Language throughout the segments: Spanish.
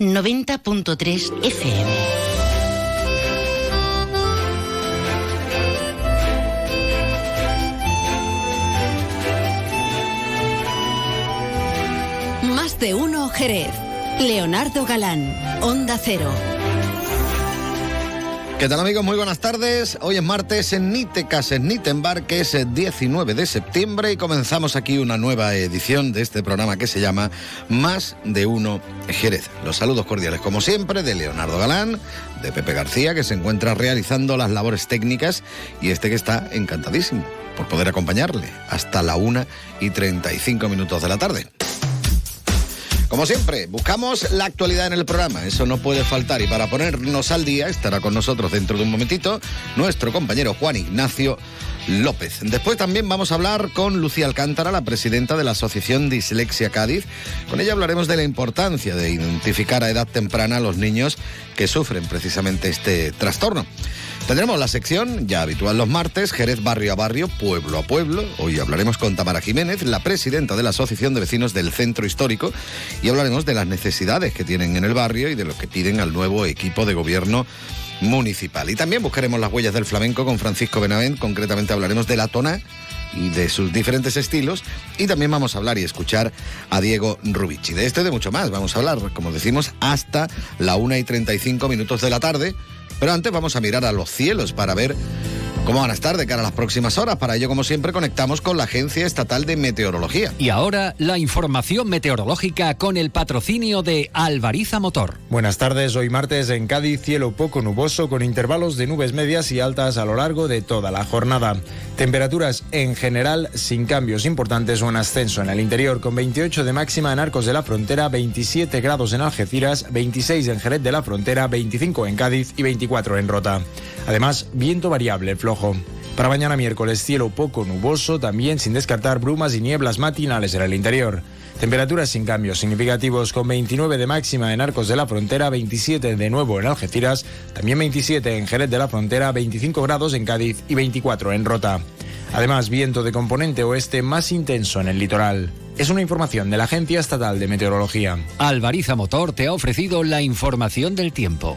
90.3 FM. Más de uno Jerez. Leonardo Galán, Onda Cero. ¿Qué tal amigos? Muy buenas tardes. Hoy es martes en Nitecas, en Nitenbar, que es el 19 de septiembre y comenzamos aquí una nueva edición de este programa que se llama Más de Uno Jerez. Los saludos cordiales como siempre de Leonardo Galán, de Pepe García, que se encuentra realizando las labores técnicas y este que está encantadísimo por poder acompañarle hasta la 1 y 35 minutos de la tarde. Como siempre, buscamos la actualidad en el programa, eso no puede faltar y para ponernos al día estará con nosotros dentro de un momentito nuestro compañero Juan Ignacio López. Después también vamos a hablar con Lucía Alcántara, la presidenta de la Asociación Dislexia Cádiz. Con ella hablaremos de la importancia de identificar a edad temprana a los niños que sufren precisamente este trastorno. Tendremos la sección ya habitual los martes, Jerez barrio a barrio, pueblo a pueblo. Hoy hablaremos con Tamara Jiménez, la presidenta de la Asociación de Vecinos del Centro Histórico, y hablaremos de las necesidades que tienen en el barrio y de lo que piden al nuevo equipo de gobierno municipal. Y también buscaremos las huellas del flamenco con Francisco Benavent, concretamente hablaremos de la tona y de sus diferentes estilos. Y también vamos a hablar y escuchar a Diego Rubici. De esto y de mucho más. Vamos a hablar, como decimos, hasta la 1 y 35 minutos de la tarde. Pero antes vamos a mirar a los cielos para ver cómo van a estar de cara a las próximas horas. Para ello, como siempre, conectamos con la Agencia Estatal de Meteorología. Y ahora la información meteorológica con el patrocinio de Alvariza Motor. Buenas tardes, hoy martes en Cádiz, cielo poco nuboso con intervalos de nubes medias y altas a lo largo de toda la jornada. Temperaturas en general sin cambios importantes o en ascenso en el interior, con 28 de máxima en Arcos de la Frontera, 27 grados en Algeciras, 26 en Jerez de la Frontera, 25 en Cádiz y 24 en Rota. Además, viento variable flojo. Para mañana miércoles, cielo poco nuboso, también sin descartar brumas y nieblas matinales en el interior. Temperaturas sin cambios significativos con 29 de máxima en Arcos de la Frontera, 27 de nuevo en Algeciras, también 27 en Jerez de la Frontera, 25 grados en Cádiz y 24 en Rota. Además, viento de componente oeste más intenso en el litoral. Es una información de la Agencia Estatal de Meteorología. Alvariza Motor te ha ofrecido la información del tiempo.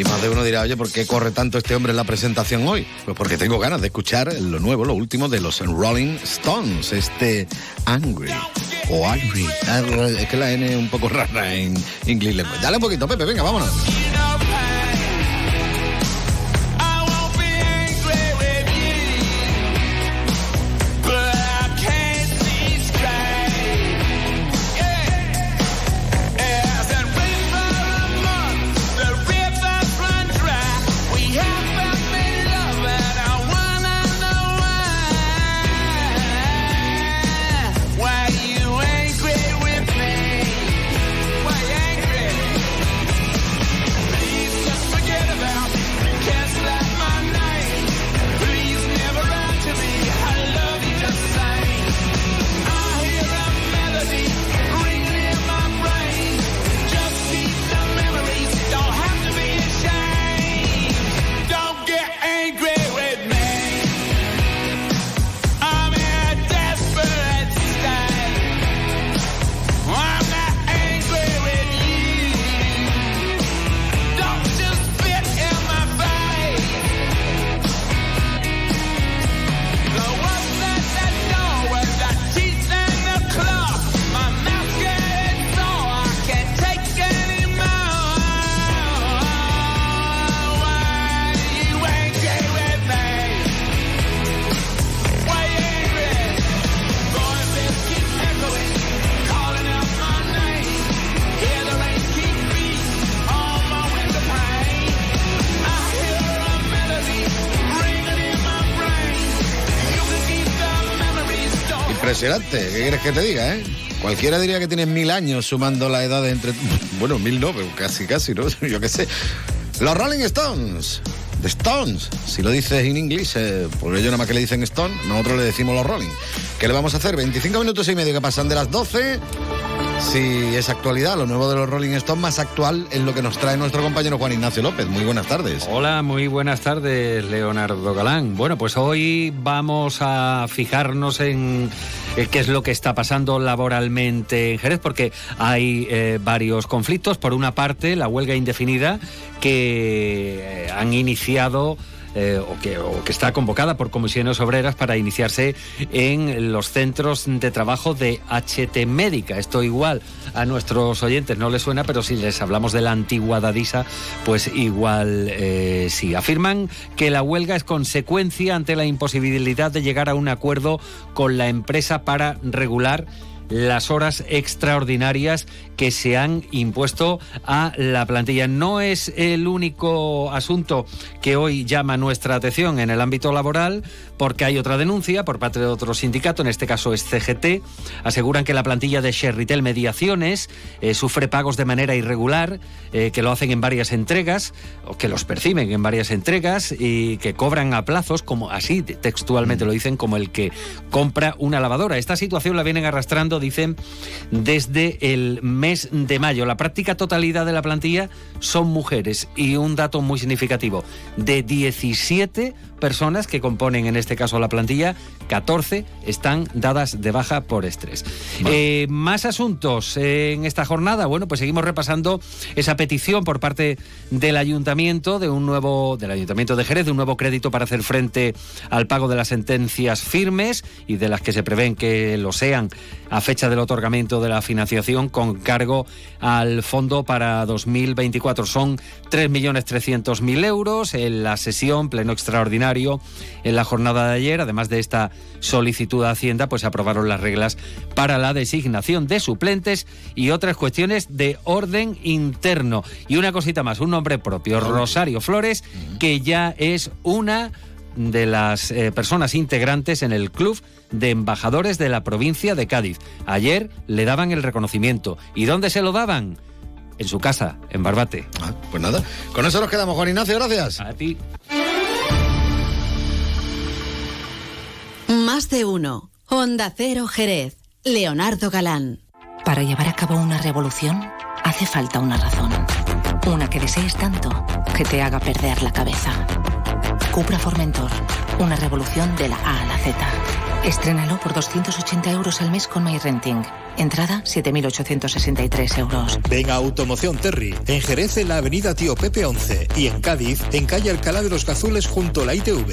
Y más de uno dirá, oye, ¿por qué corre tanto este hombre en la presentación hoy? Pues porque tengo ganas de escuchar lo nuevo, lo último de los Rolling Stones, este Angry o Angry. Es que la N es un poco rara en inglés. Dale un poquito, Pepe, venga, vámonos. Impresionante, ¿qué quieres que te diga, eh? Cualquiera diría que tienes mil años sumando la edad de entre... Bueno, mil no, pero casi, casi, ¿no? Yo qué sé. Los Rolling Stones. The Stones. Si lo dices en inglés, eh, por ello nada más que le dicen Stone, nosotros le decimos los Rolling. ¿Qué le vamos a hacer? 25 minutos y medio que pasan de las 12. Si es actualidad, lo nuevo de los Rolling Stones, más actual es lo que nos trae nuestro compañero Juan Ignacio López. Muy buenas tardes. Hola, muy buenas tardes, Leonardo Galán. Bueno, pues hoy vamos a fijarnos en qué es lo que está pasando laboralmente en Jerez, porque hay eh, varios conflictos. Por una parte, la huelga indefinida que eh, han iniciado eh, o, que, está convocada por comisiones obreras para iniciarse en los centros de trabajo de HT Médica. Esto igual a nuestros oyentes no les suena, pero si les hablamos de la antigua Dadisa, pues igual eh, sí. Afirman que la huelga es consecuencia ante la imposibilidad de llegar a un acuerdo con la empresa para regular las horas extraordinarias que se han impuesto a la plantilla. No es el único asunto que hoy llama nuestra atención en el ámbito laboral, porque hay otra denuncia por parte de otro sindicato, en este caso es CGT. Aseguran que la plantilla de Sherritel Mediaciones eh, sufre pagos de manera irregular, eh, que lo hacen en varias entregas, o que los perciben en varias entregas y que cobran a plazos, como así textualmente lo dicen, como el que compra una lavadora. Esta situación la vienen arrastrando dicen, desde el mes de mayo. La práctica totalidad de la plantilla son mujeres y un dato muy significativo, de 17 personas que componen en este caso la plantilla, 14 están dadas de baja por estrés. Eh, más asuntos en esta jornada. Bueno, pues seguimos repasando esa petición por parte del ayuntamiento de un nuevo del ayuntamiento de Jerez de un nuevo crédito para hacer frente al pago de las sentencias firmes y de las que se prevén que lo sean a fecha del otorgamiento de la financiación con cargo al fondo para 2024. Son 3.300.000 euros en la sesión pleno extraordinario en la jornada de ayer. Además de esta solicitud de Hacienda, pues aprobaron las reglas para la designación de suplentes y otras cuestiones de orden interno. Y una cosita más, un nombre propio, Rosario Flores, que ya es una de las eh, personas integrantes en el club de embajadores de la provincia de Cádiz. Ayer le daban el reconocimiento. ¿Y dónde se lo daban? En su casa, en Barbate. Ah, pues nada, con eso nos quedamos, Juan Ignacio, gracias. A ti. Más de uno. Honda Cero Jerez. Leonardo Galán. Para llevar a cabo una revolución hace falta una razón. Una que desees tanto que te haga perder la cabeza. Cupra Formentor. Una revolución de la A a la Z. Estrénalo por 280 euros al mes con MyRenting. Entrada 7.863 euros. Ven a Automoción Terry, en Jerez en la avenida Tío Pepe 11 y en Cádiz en calle Alcalá de los Cazules junto a la ITV.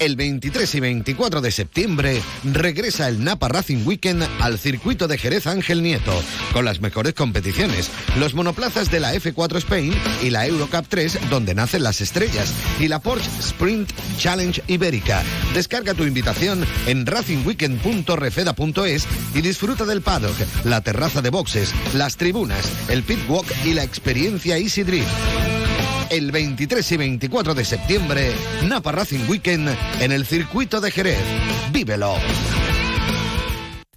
El 23 y 24 de septiembre regresa el Napa Racing Weekend al circuito de Jerez Ángel Nieto, con las mejores competiciones, los monoplazas de la F4 Spain y la Eurocup 3, donde nacen las estrellas, y la Porsche Sprint Challenge Ibérica. Descarga tu invitación en racingweekend.refeda.es y disfruta del paddock, la terraza de boxes, las tribunas, el pit walk y la experiencia Easy Drift el 23 y 24 de septiembre, Napa Racing Weekend en el circuito de Jerez. ¡Vívelo!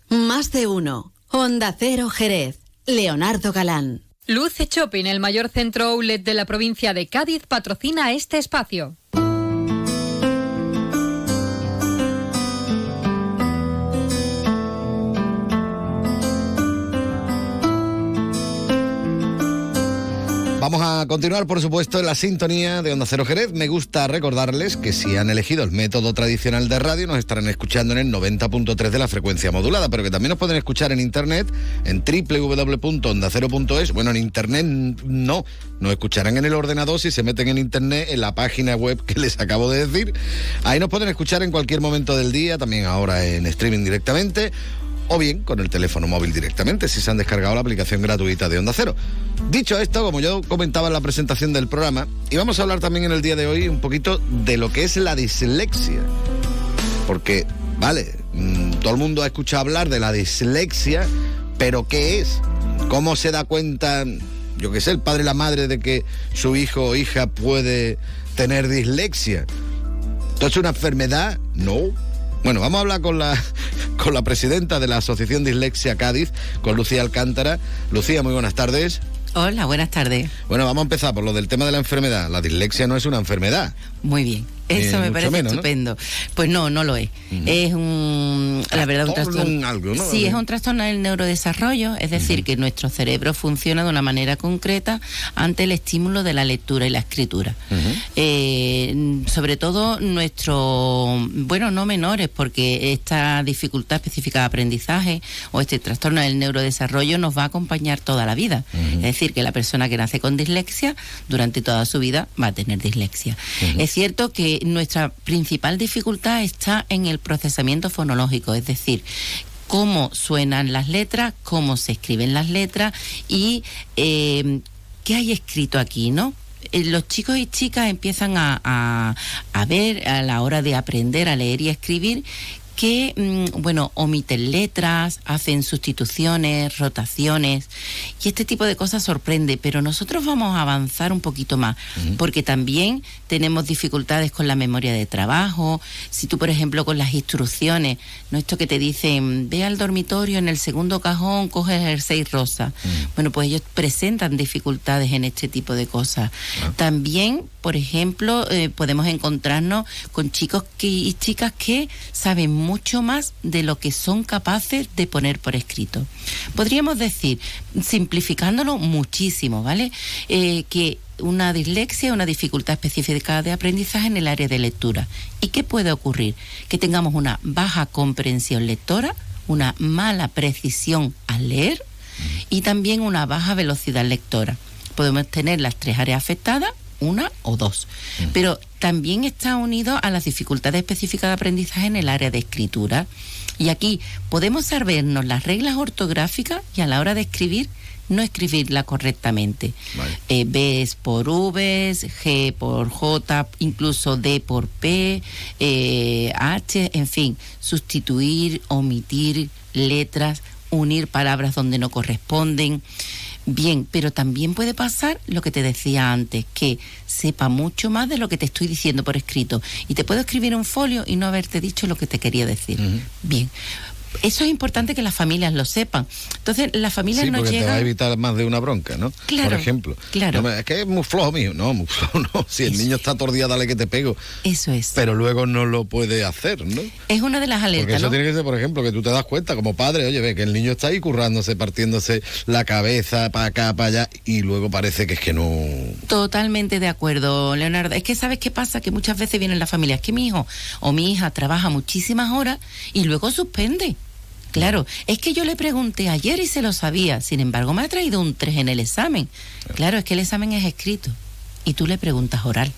Más de uno. Honda Cero Jerez. Leonardo Galán. Luce Shopping, el mayor centro outlet de la provincia de Cádiz, patrocina este espacio. Vamos a continuar, por supuesto, en la sintonía de Onda Cero Jerez. Me gusta recordarles que si han elegido el método tradicional de radio, nos estarán escuchando en el 90.3 de la frecuencia modulada, pero que también nos pueden escuchar en internet en www.ondacero.es. Bueno, en internet no, nos escucharán en el ordenador si se meten en internet en la página web que les acabo de decir. Ahí nos pueden escuchar en cualquier momento del día, también ahora en streaming directamente o bien con el teléfono móvil directamente si se han descargado la aplicación gratuita de Onda Cero. Dicho esto, como yo comentaba en la presentación del programa, y vamos a hablar también en el día de hoy un poquito de lo que es la dislexia. Porque, vale, mm, todo el mundo ha escuchado hablar de la dislexia, pero ¿qué es? ¿Cómo se da cuenta, yo qué sé, el padre y la madre de que su hijo o hija puede tener dislexia? ¿Esto es una enfermedad? No. Bueno, vamos a hablar con la, con la presidenta de la Asociación Dislexia Cádiz, con Lucía Alcántara. Lucía, muy buenas tardes. Hola, buenas tardes. Bueno, vamos a empezar por lo del tema de la enfermedad. La dislexia no es una enfermedad. Muy bien. Eso me parece estupendo. Pues no, no lo es. Es un, la verdad, un trastorno. Sí, es un trastorno del neurodesarrollo, es decir, que nuestro cerebro funciona de una manera concreta ante el estímulo de la lectura y la escritura. Eh, sobre todo nuestro, bueno, no menores, porque esta dificultad específica de aprendizaje o este trastorno del neurodesarrollo nos va a acompañar toda la vida. Es decir, que la persona que nace con dislexia durante toda su vida va a tener dislexia. Es cierto que nuestra principal dificultad está en el procesamiento fonológico, es decir, cómo suenan las letras, cómo se escriben las letras y eh, qué hay escrito aquí, ¿no? Eh, los chicos y chicas empiezan a, a, ver a la hora de aprender a leer y a escribir que, mm, bueno, omiten letras, hacen sustituciones, rotaciones, y este tipo de cosas sorprende, pero nosotros vamos a avanzar un poquito más, porque también tenemos dificultades con la memoria de trabajo, si tú, por ejemplo, con las instrucciones, no esto que te dicen, ve al dormitorio en el segundo cajón, coge el jersey rosa, bueno, pues ellos presentan dificultades en este tipo de cosas. También, por ejemplo, eh, podemos encontrarnos con chicos y chicas que saben mucho más de lo que son capaces de poner por escrito. Podríamos decir, simplificándolo muchísimo, ¿vale? Eh, que una dislexia, una dificultad específica de aprendizaje en el área de lectura. ¿Y qué puede ocurrir? Que tengamos una baja comprensión lectora, una mala precisión al leer y también una baja velocidad lectora. Podemos tener las tres áreas afectadas una o dos. Pero también está unido a las dificultades específicas de aprendizaje en el área de escritura. Y aquí podemos sabernos las reglas ortográficas y a la hora de escribir no escribirla correctamente. Eh, B es por V, G por J, incluso D por P, eh, H, en fin, sustituir, omitir letras, unir palabras donde no corresponden. Bien, pero también puede pasar lo que te decía antes, que sepa mucho más de lo que te estoy diciendo por escrito. Y te puedo escribir un folio y no haberte dicho lo que te quería decir. Bien, eso es importante que las familias lo sepan. Entonces, las familias sí, no porque llegan... te va a evitar más de una bronca, ¿no? Claro, Por ejemplo. Claro. es que es muy flojo mío. No, muy flojo no. Si el niño está tordía, dale que te pego. Eso es. Pero luego no lo puede hacer, ¿no? Es una de las alertas, Porque eso ¿no? tiene que ser, por ejemplo, que tú te das cuenta como padre, oye, ve que el niño está ahí currándose, partiéndose la cabeza para acá, para allá, y luego parece que es que no... Totalmente de acuerdo, Leonardo. Es que sabes qué pasa, que muchas veces vienen las familias, que mi hijo o mi hija trabaja muchísimas horas y luego suspende. Claro, es que yo le pregunté ayer y se lo sabía, sin embargo me ha traído un 3 en el examen. Claro, es que el examen es escrito y tú le preguntas oral.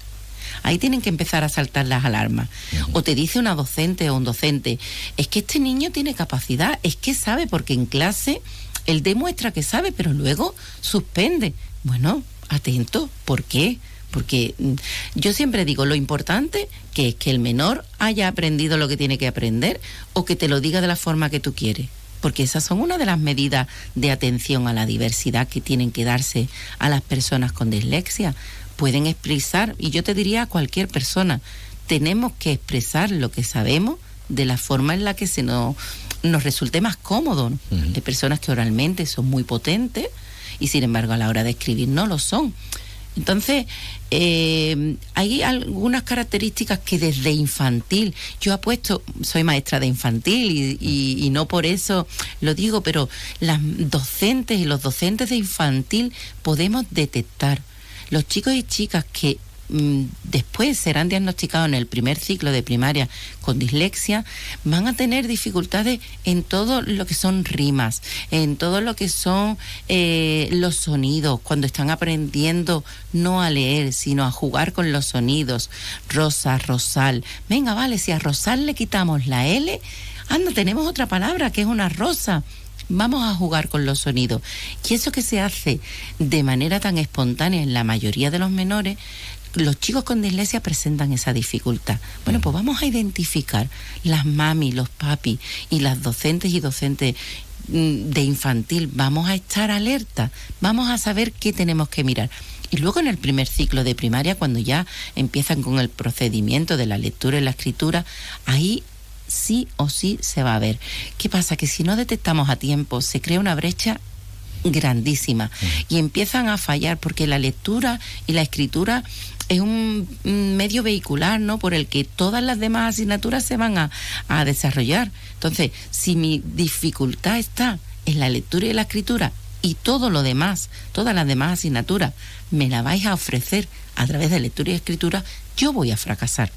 Ahí tienen que empezar a saltar las alarmas. O te dice una docente o un docente, es que este niño tiene capacidad, es que sabe, porque en clase él demuestra que sabe, pero luego suspende. Bueno, atento, ¿por qué? Porque mm, yo siempre digo, lo importante que es que el menor haya aprendido lo que tiene que aprender o que te lo diga de la forma que tú quieres. Porque esas son una de las medidas de atención a la diversidad que tienen que darse a las personas con dislexia. Pueden expresar, y yo te diría a cualquier persona, tenemos que expresar lo que sabemos de la forma en la que se nos, nos resulte más cómodo. ¿no? Hay personas que oralmente son muy potentes y sin embargo a la hora de escribir no lo son. Entonces, eh, hay algunas características que desde infantil, yo apuesto, soy maestra de infantil y, y, no por eso lo digo, pero las docentes y los docentes de infantil podemos detectar. Los chicos y chicas que después serán diagnosticados en el primer ciclo de primaria con dislexia, van a tener dificultades en todo lo que son rimas, en todo lo que son eh, los sonidos, cuando están aprendiendo no a leer, sino a jugar con los sonidos. Rosa, rosal. Venga, vale, si a rosal le quitamos la L, anda, tenemos otra palabra que es una rosa vamos a jugar con los sonidos. Y eso que se hace de manera tan espontánea en la mayoría de los menores, los chicos con dislexia presentan esa dificultad. Bueno, pues vamos a identificar las mami, los papi y las docentes y docentes mm, de infantil. Vamos a estar alerta, vamos a saber qué tenemos que mirar. Y luego en el primer ciclo de primaria, cuando ya empiezan con el procedimiento de la lectura y la escritura, ahí sí o sí se va a ver. ¿Qué pasa? Que si no detectamos a tiempo, se crea una brecha grandísima y empiezan a fallar porque la lectura y la escritura es un medio vehicular, ¿no? Por el que todas las demás asignaturas se van a, a desarrollar. Entonces, si mi dificultad está en la lectura y la escritura y todo lo demás, todas las demás asignaturas, me la vais a ofrecer a través de lectura y escritura, yo voy a fracasar.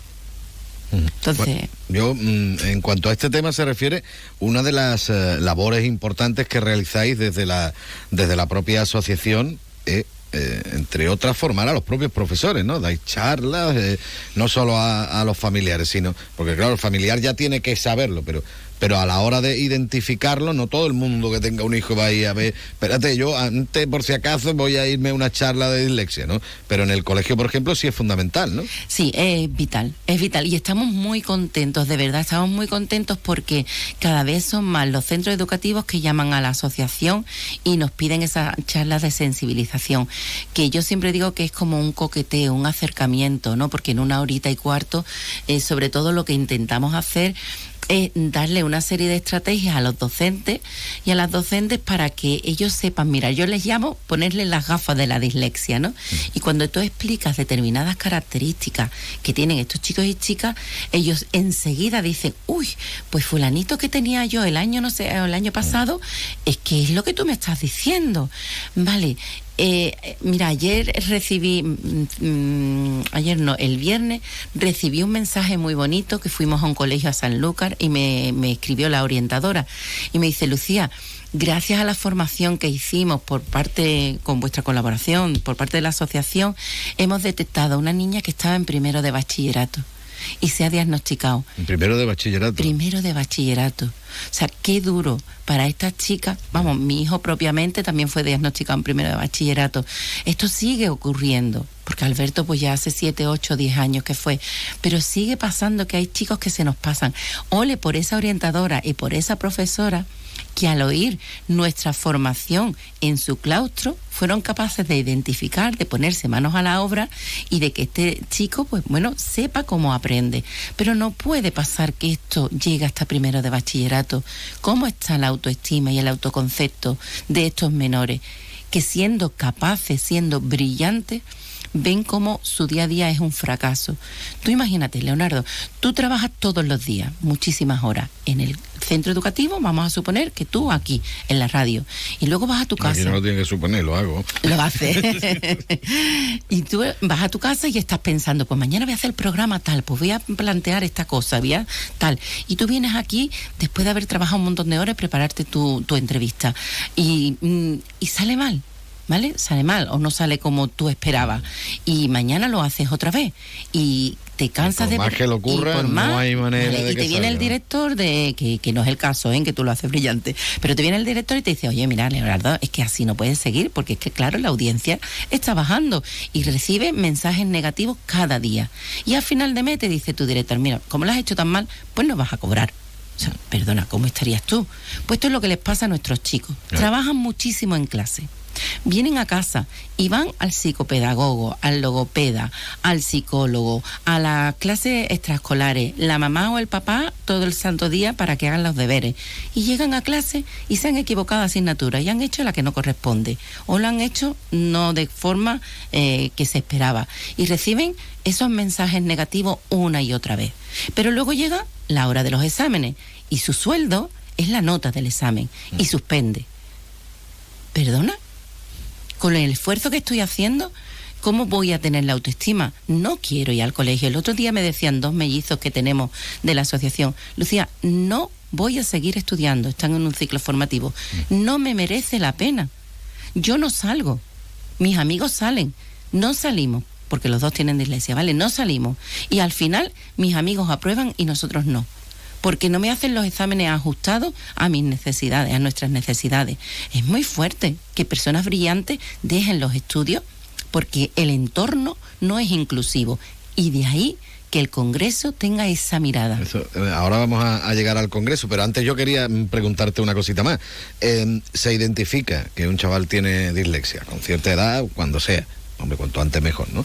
Entonces, yo, mm, en cuanto a este tema se refiere, una de las eh, labores importantes que realizáis desde la, desde la propia asociación es eh, entre otras, formar a los propios profesores, ¿no? Dais charlas, eh, no solo a, a, los familiares, sino, porque claro, el familiar ya tiene que saberlo, pero pero a la hora de identificarlo, no todo el mundo que tenga un hijo va a ir a ver, espérate, yo antes por si acaso voy a irme a una charla de dislexia, ¿no? Pero en el colegio, por ejemplo, sí es fundamental, ¿no? Sí, es vital, es vital. Y estamos muy contentos, de verdad, estamos muy contentos porque cada vez son más los centros educativos que llaman a la asociación y nos piden esas charlas de sensibilización, que yo siempre digo que es como un coqueteo, un acercamiento, ¿no? Porque en una horita y cuarto, eh, sobre todo lo que intentamos hacer es darle una serie de estrategias a los docentes y a las docentes para que ellos sepan, mira, yo les llamo ponerle las gafas de la dislexia, ¿no? Y cuando tú explicas determinadas características que tienen estos chicos y chicas, ellos enseguida dicen, uy, pues fulanito que tenía yo el año, no sé, el año pasado, es que es lo que tú me estás diciendo. Vale, eh, mira, ayer recibí, mm, mm, ayer no, el viernes recibí un mensaje muy bonito que fuimos a un colegio a San Lucas y me, me escribió la orientadora y me dice, Lucía, gracias a la formación que hicimos por parte, con vuestra colaboración, por parte de la asociación, hemos detectado a una niña que estaba en primero de bachillerato y se ha diagnosticado. Primero de bachillerato. Primero de bachillerato. O sea, qué duro para estas chicas. Vamos, mi hijo propiamente también fue diagnosticado en primero de bachillerato. Esto sigue ocurriendo, porque Alberto pues ya hace 7, 8, 10 años que fue, pero sigue pasando que hay chicos que se nos pasan. Ole por esa orientadora y por esa profesora que al oír nuestra formación en su claustro fueron capaces de identificar, de ponerse manos a la obra y de que este chico, pues bueno, sepa cómo aprende. Pero no puede pasar que esto llegue hasta primero de bachillerato. ¿Cómo está la autoestima y el autoconcepto de estos menores? Que siendo capaces, siendo brillantes, ven como su día a día es un fracaso. Tú imagínate, Leonardo, tú trabajas todos los días, muchísimas horas, en el centro educativo, vamos a suponer que tú aquí, en la radio, y luego vas a tu casa. no lo tienes que suponer, lo hago. Lo haces. y tú vas a tu casa y estás pensando, pues mañana voy a hacer el programa tal, pues voy a plantear esta cosa, voy a tal. Y tú vienes aquí, después de haber trabajado un montón de horas, prepararte tu, tu entrevista. Y, mm, y sale mal. ¿Vale? Sale mal o no sale como tú esperabas. Y mañana lo haces otra vez. Y te cansas de... Más que lo ocurra, no hay manera de Y te viene el director de... Que, que, no es el caso, ¿eh? Que tú lo haces brillante. Pero te viene el director y te dice, oye, mira, Leonardo, es que así no puedes seguir porque es que, claro, la audiencia está bajando y recibe mensajes negativos cada día. Y al final de mes te dice tu director, mira, como lo has hecho tan mal, pues no vas a cobrar. O sea, perdona, ¿cómo estarías tú? Pues esto es lo que les pasa a nuestros chicos. Trabajan muchísimo en clase vienen a casa y van al psicopedagogo, al logopeda, al psicólogo, a las clases extraescolares, la mamá o el papá todo el santo día para que hagan los deberes. Y llegan a clase y se han equivocado de asignatura y han hecho la que no corresponde o lo han hecho no de forma eh, que se esperaba. Y reciben esos mensajes negativos una y otra vez. Pero luego llega la hora de los exámenes y su sueldo es la nota del examen y mm. suspende. ¿Perdona? Con el esfuerzo que estoy haciendo, ¿cómo voy a tener la autoestima? No quiero ir al colegio. El otro día me decían dos mellizos que tenemos de la asociación, Lucía, no voy a seguir estudiando, están en un ciclo formativo, no me merece la pena. Yo no salgo, mis amigos salen, no salimos, porque los dos tienen dislexia, ¿vale? No salimos. Y al final mis amigos aprueban y nosotros no porque no me hacen los exámenes ajustados a mis necesidades, a nuestras necesidades. Es muy fuerte que personas brillantes dejen los estudios porque el entorno no es inclusivo y de ahí que el Congreso tenga esa mirada. Eh, ahora vamos a, llegar al Congreso, pero antes yo quería preguntarte una cosita más. Em, se identifica que un chaval tiene dislexia con cierta edad, cuando sea, hombre, cuanto antes mejor, ¿no?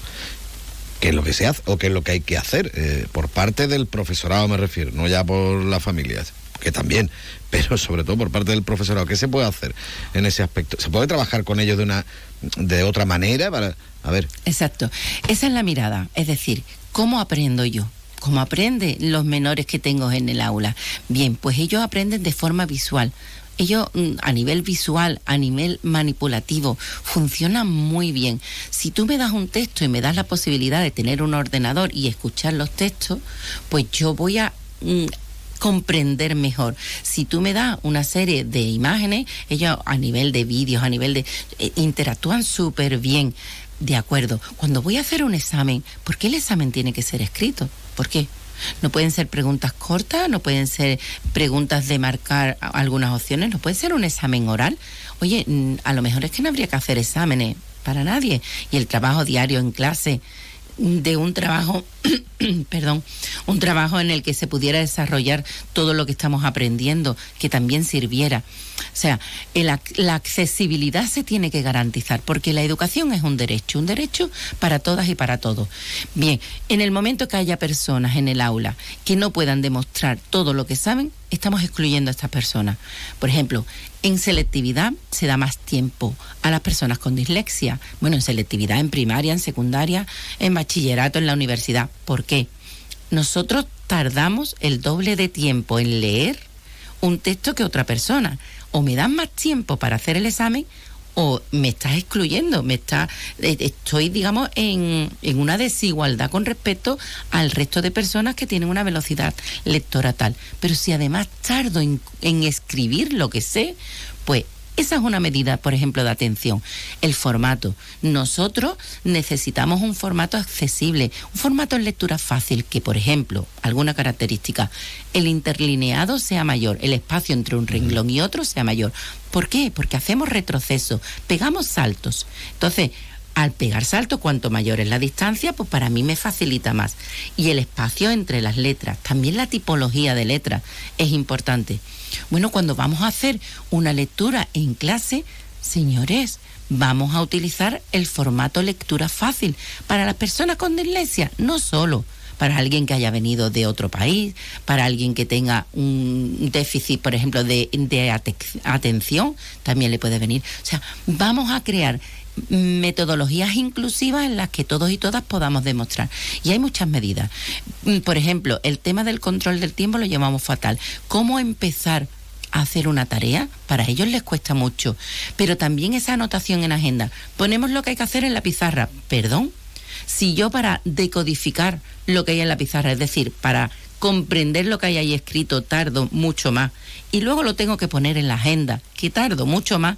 Qué es lo que se hace o qué es lo que hay que hacer eh, por parte del profesorado me refiero, no ya por las familias, que también, pero sobre todo por parte del profesorado, ¿qué se puede hacer en ese aspecto? ¿Se puede trabajar con ellos de una de otra manera para a ver? Exacto. Esa es la mirada, es decir, ¿cómo aprendo yo? ¿Cómo aprenden los menores que tengo en el aula? Bien, pues ellos aprenden de forma visual ellos mm, a nivel visual, a nivel manipulativo, funcionan muy bien. Si tú me das un texto y me das la posibilidad de tener un ordenador y escuchar los textos, pues yo voy a mm, comprender mejor. Si tú me das una serie de imágenes, ellos a nivel de vídeos, a nivel de... Eh, interactúan súper bien. De acuerdo. Cuando voy a hacer un examen, ¿por qué el examen tiene que ser escrito? ¿Por qué? No pueden ser preguntas cortas, no pueden ser preguntas de marcar algunas opciones, no puede ser un examen oral. Oye, mm, a lo mejor es que no habría que hacer exámenes para nadie. Y el trabajo diario en clase de un trabajo, perdón, un trabajo en el que se pudiera desarrollar todo lo que estamos aprendiendo, que también sirviera. O sea, la accesibilidad se tiene que garantizar, porque la educación es un derecho, un derecho para todas y para todos. Bien, en el momento que haya personas en el aula que no puedan demostrar todo lo que saben, estamos excluyendo a estas personas. Por ejemplo, en selectividad se da más tiempo a las personas con dislexia. Bueno, en selectividad, en primaria, en secundaria, en bachillerato, en la universidad. ¿Por qué? Nosotros tardamos el doble de tiempo en leer un texto que otra persona o me dan más tiempo para hacer el examen o me estás excluyendo, me está, eh, estoy, digamos, en, en, una desigualdad con respecto al resto de personas que tienen una velocidad lectora tal. Pero si además tardo en, en escribir lo que sé, pues esa es una medida, por ejemplo, de atención. El formato. Nosotros necesitamos un formato accesible, un formato en lectura fácil, que, por ejemplo, alguna característica, el interlineado sea mayor, el espacio entre un renglón y otro sea mayor. ¿Por qué? Porque hacemos retroceso, pegamos saltos. Entonces, al pegar salto, cuanto mayor es la distancia, pues para mí me facilita más. Y el espacio entre las letras, también la tipología de letras es importante. Bueno, cuando vamos a hacer una lectura en clase, señores, vamos a utilizar el formato lectura fácil para las personas con dislexia, no solo para alguien que haya venido de otro país, para alguien que tenga un déficit, por ejemplo, de, de atención, también le puede venir. O sea, vamos a crear metodologías inclusivas en las que todos y todas podamos demostrar. Y hay muchas medidas. Mm, por ejemplo, el tema del control del tiempo lo llamamos fatal. ¿Cómo empezar a hacer una tarea? Para ellos les cuesta mucho. Pero también esa anotación en agenda. Ponemos lo que hay que hacer en la pizarra. Perdón. Si yo para decodificar lo que hay en la pizarra, es decir, para comprender lo que hay ahí escrito, tardo mucho más, y luego lo tengo que poner en la agenda, que tardo mucho más,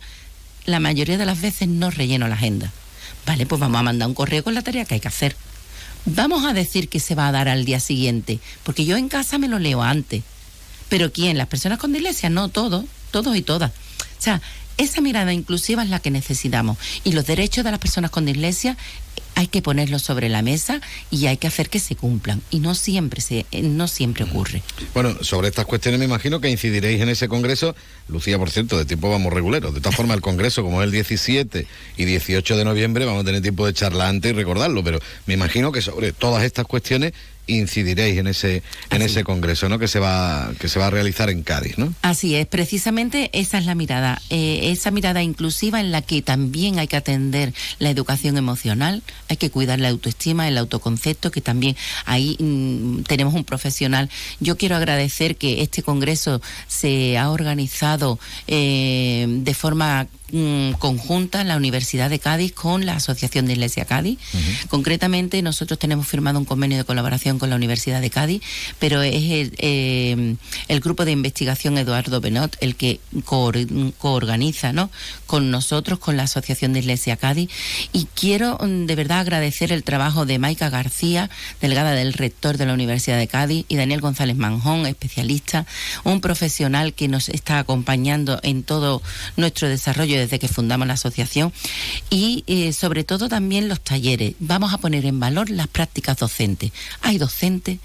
la mayoría de las veces no relleno la agenda. Vale, pues vamos a mandar un correo con la tarea que hay que hacer. Vamos a decir que se va a dar al día siguiente, porque yo en casa me lo leo antes. Pero ¿quién? Las personas con dislexia, no todos, todos y todas. O sea, esa mirada inclusiva es la que necesitamos. Y los derechos de las personas con dislexia hay que ponerlos sobre la mesa y hay que hacer que se cumplan. Y no siempre, se, eh, no siempre ocurre. Bueno, sobre estas cuestiones me imagino que incidiréis en ese congreso. Lucía, por cierto, de tiempo vamos reguleros. De todas formas, el congreso, como es el 17 y 18 de noviembre, vamos a tener tiempo de charlar antes y recordarlo. Pero me imagino que sobre todas estas cuestiones incidiréis en ese en ese congreso no que se va que se va a realizar en Cádiz no así es precisamente esa es la mirada eh, esa mirada inclusiva en la que también hay que atender la educación emocional hay que cuidar la autoestima el autoconcepto que también ahí mm, tenemos un profesional. Yo quiero agradecer que este congreso se ha organizado eh, de forma Mm, conjunta la Universidad de Cádiz con la Asociación de Iglesia Cádiz. Concretamente, nosotros tenemos firmado un convenio de colaboración con la Universidad de Cádiz, pero es el, eh, grupo de investigación Eduardo Benot el que coorganiza ¿no? con nosotros, con la Asociación de Iglesia Cádiz. Y quiero mm, de verdad agradecer el trabajo de Maica García, delegada del rector de la Universidad de Cádiz, y Daniel González Manjón, especialista, un profesional que nos está acompañando en todo nuestro desarrollo desde que fundamos la asociación y eh, sobre todo también los talleres. Vamos a poner en valor las prácticas docentes. Hay docentes,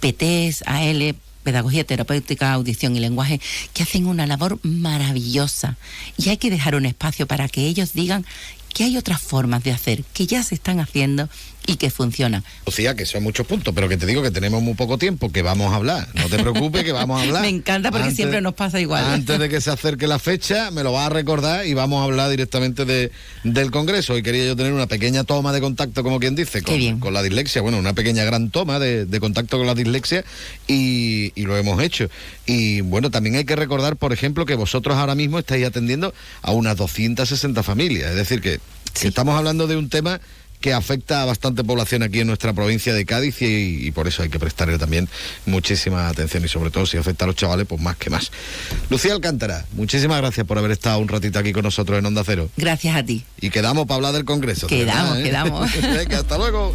PTs, AL, pedagogía terapéutica, audición y lenguaje, que hacen una labor maravillosa. Y hay que dejar un espacio para que ellos digan que hay otras formas de hacer, que ya se están haciendo y que funcionan. Lucía, que son muchos puntos, pero que te digo que tenemos muy poco tiempo, que vamos a hablar. No te preocupes, que vamos a hablar. me encanta porque siempre nos pasa igual. Antes de que se acerque la fecha, me lo va a recordar y vamos a hablar directamente de, del Congreso. Y quería yo tener una pequeña toma de contacto, como quien dice, con, con la dislexia. Bueno, una pequeña gran toma de, contacto con la dislexia y, y lo hemos hecho. Y bueno, también hay que recordar, por ejemplo, que vosotros ahora mismo estáis atendiendo a unas 260 familias. Es decir, que, estamos hablando de un tema que afecta a bastante población aquí en nuestra provincia de Cádiz y, por eso hay que prestarle también muchísima atención y sobre todo si afecta a los chavales, pues más que más. Lucía Alcántara, muchísimas gracias por haber estado un ratito aquí con nosotros en Onda Cero. Gracias a ti. Y quedamos para hablar del Congreso. Quedamos, ¿eh? quedamos. Venga, hasta luego.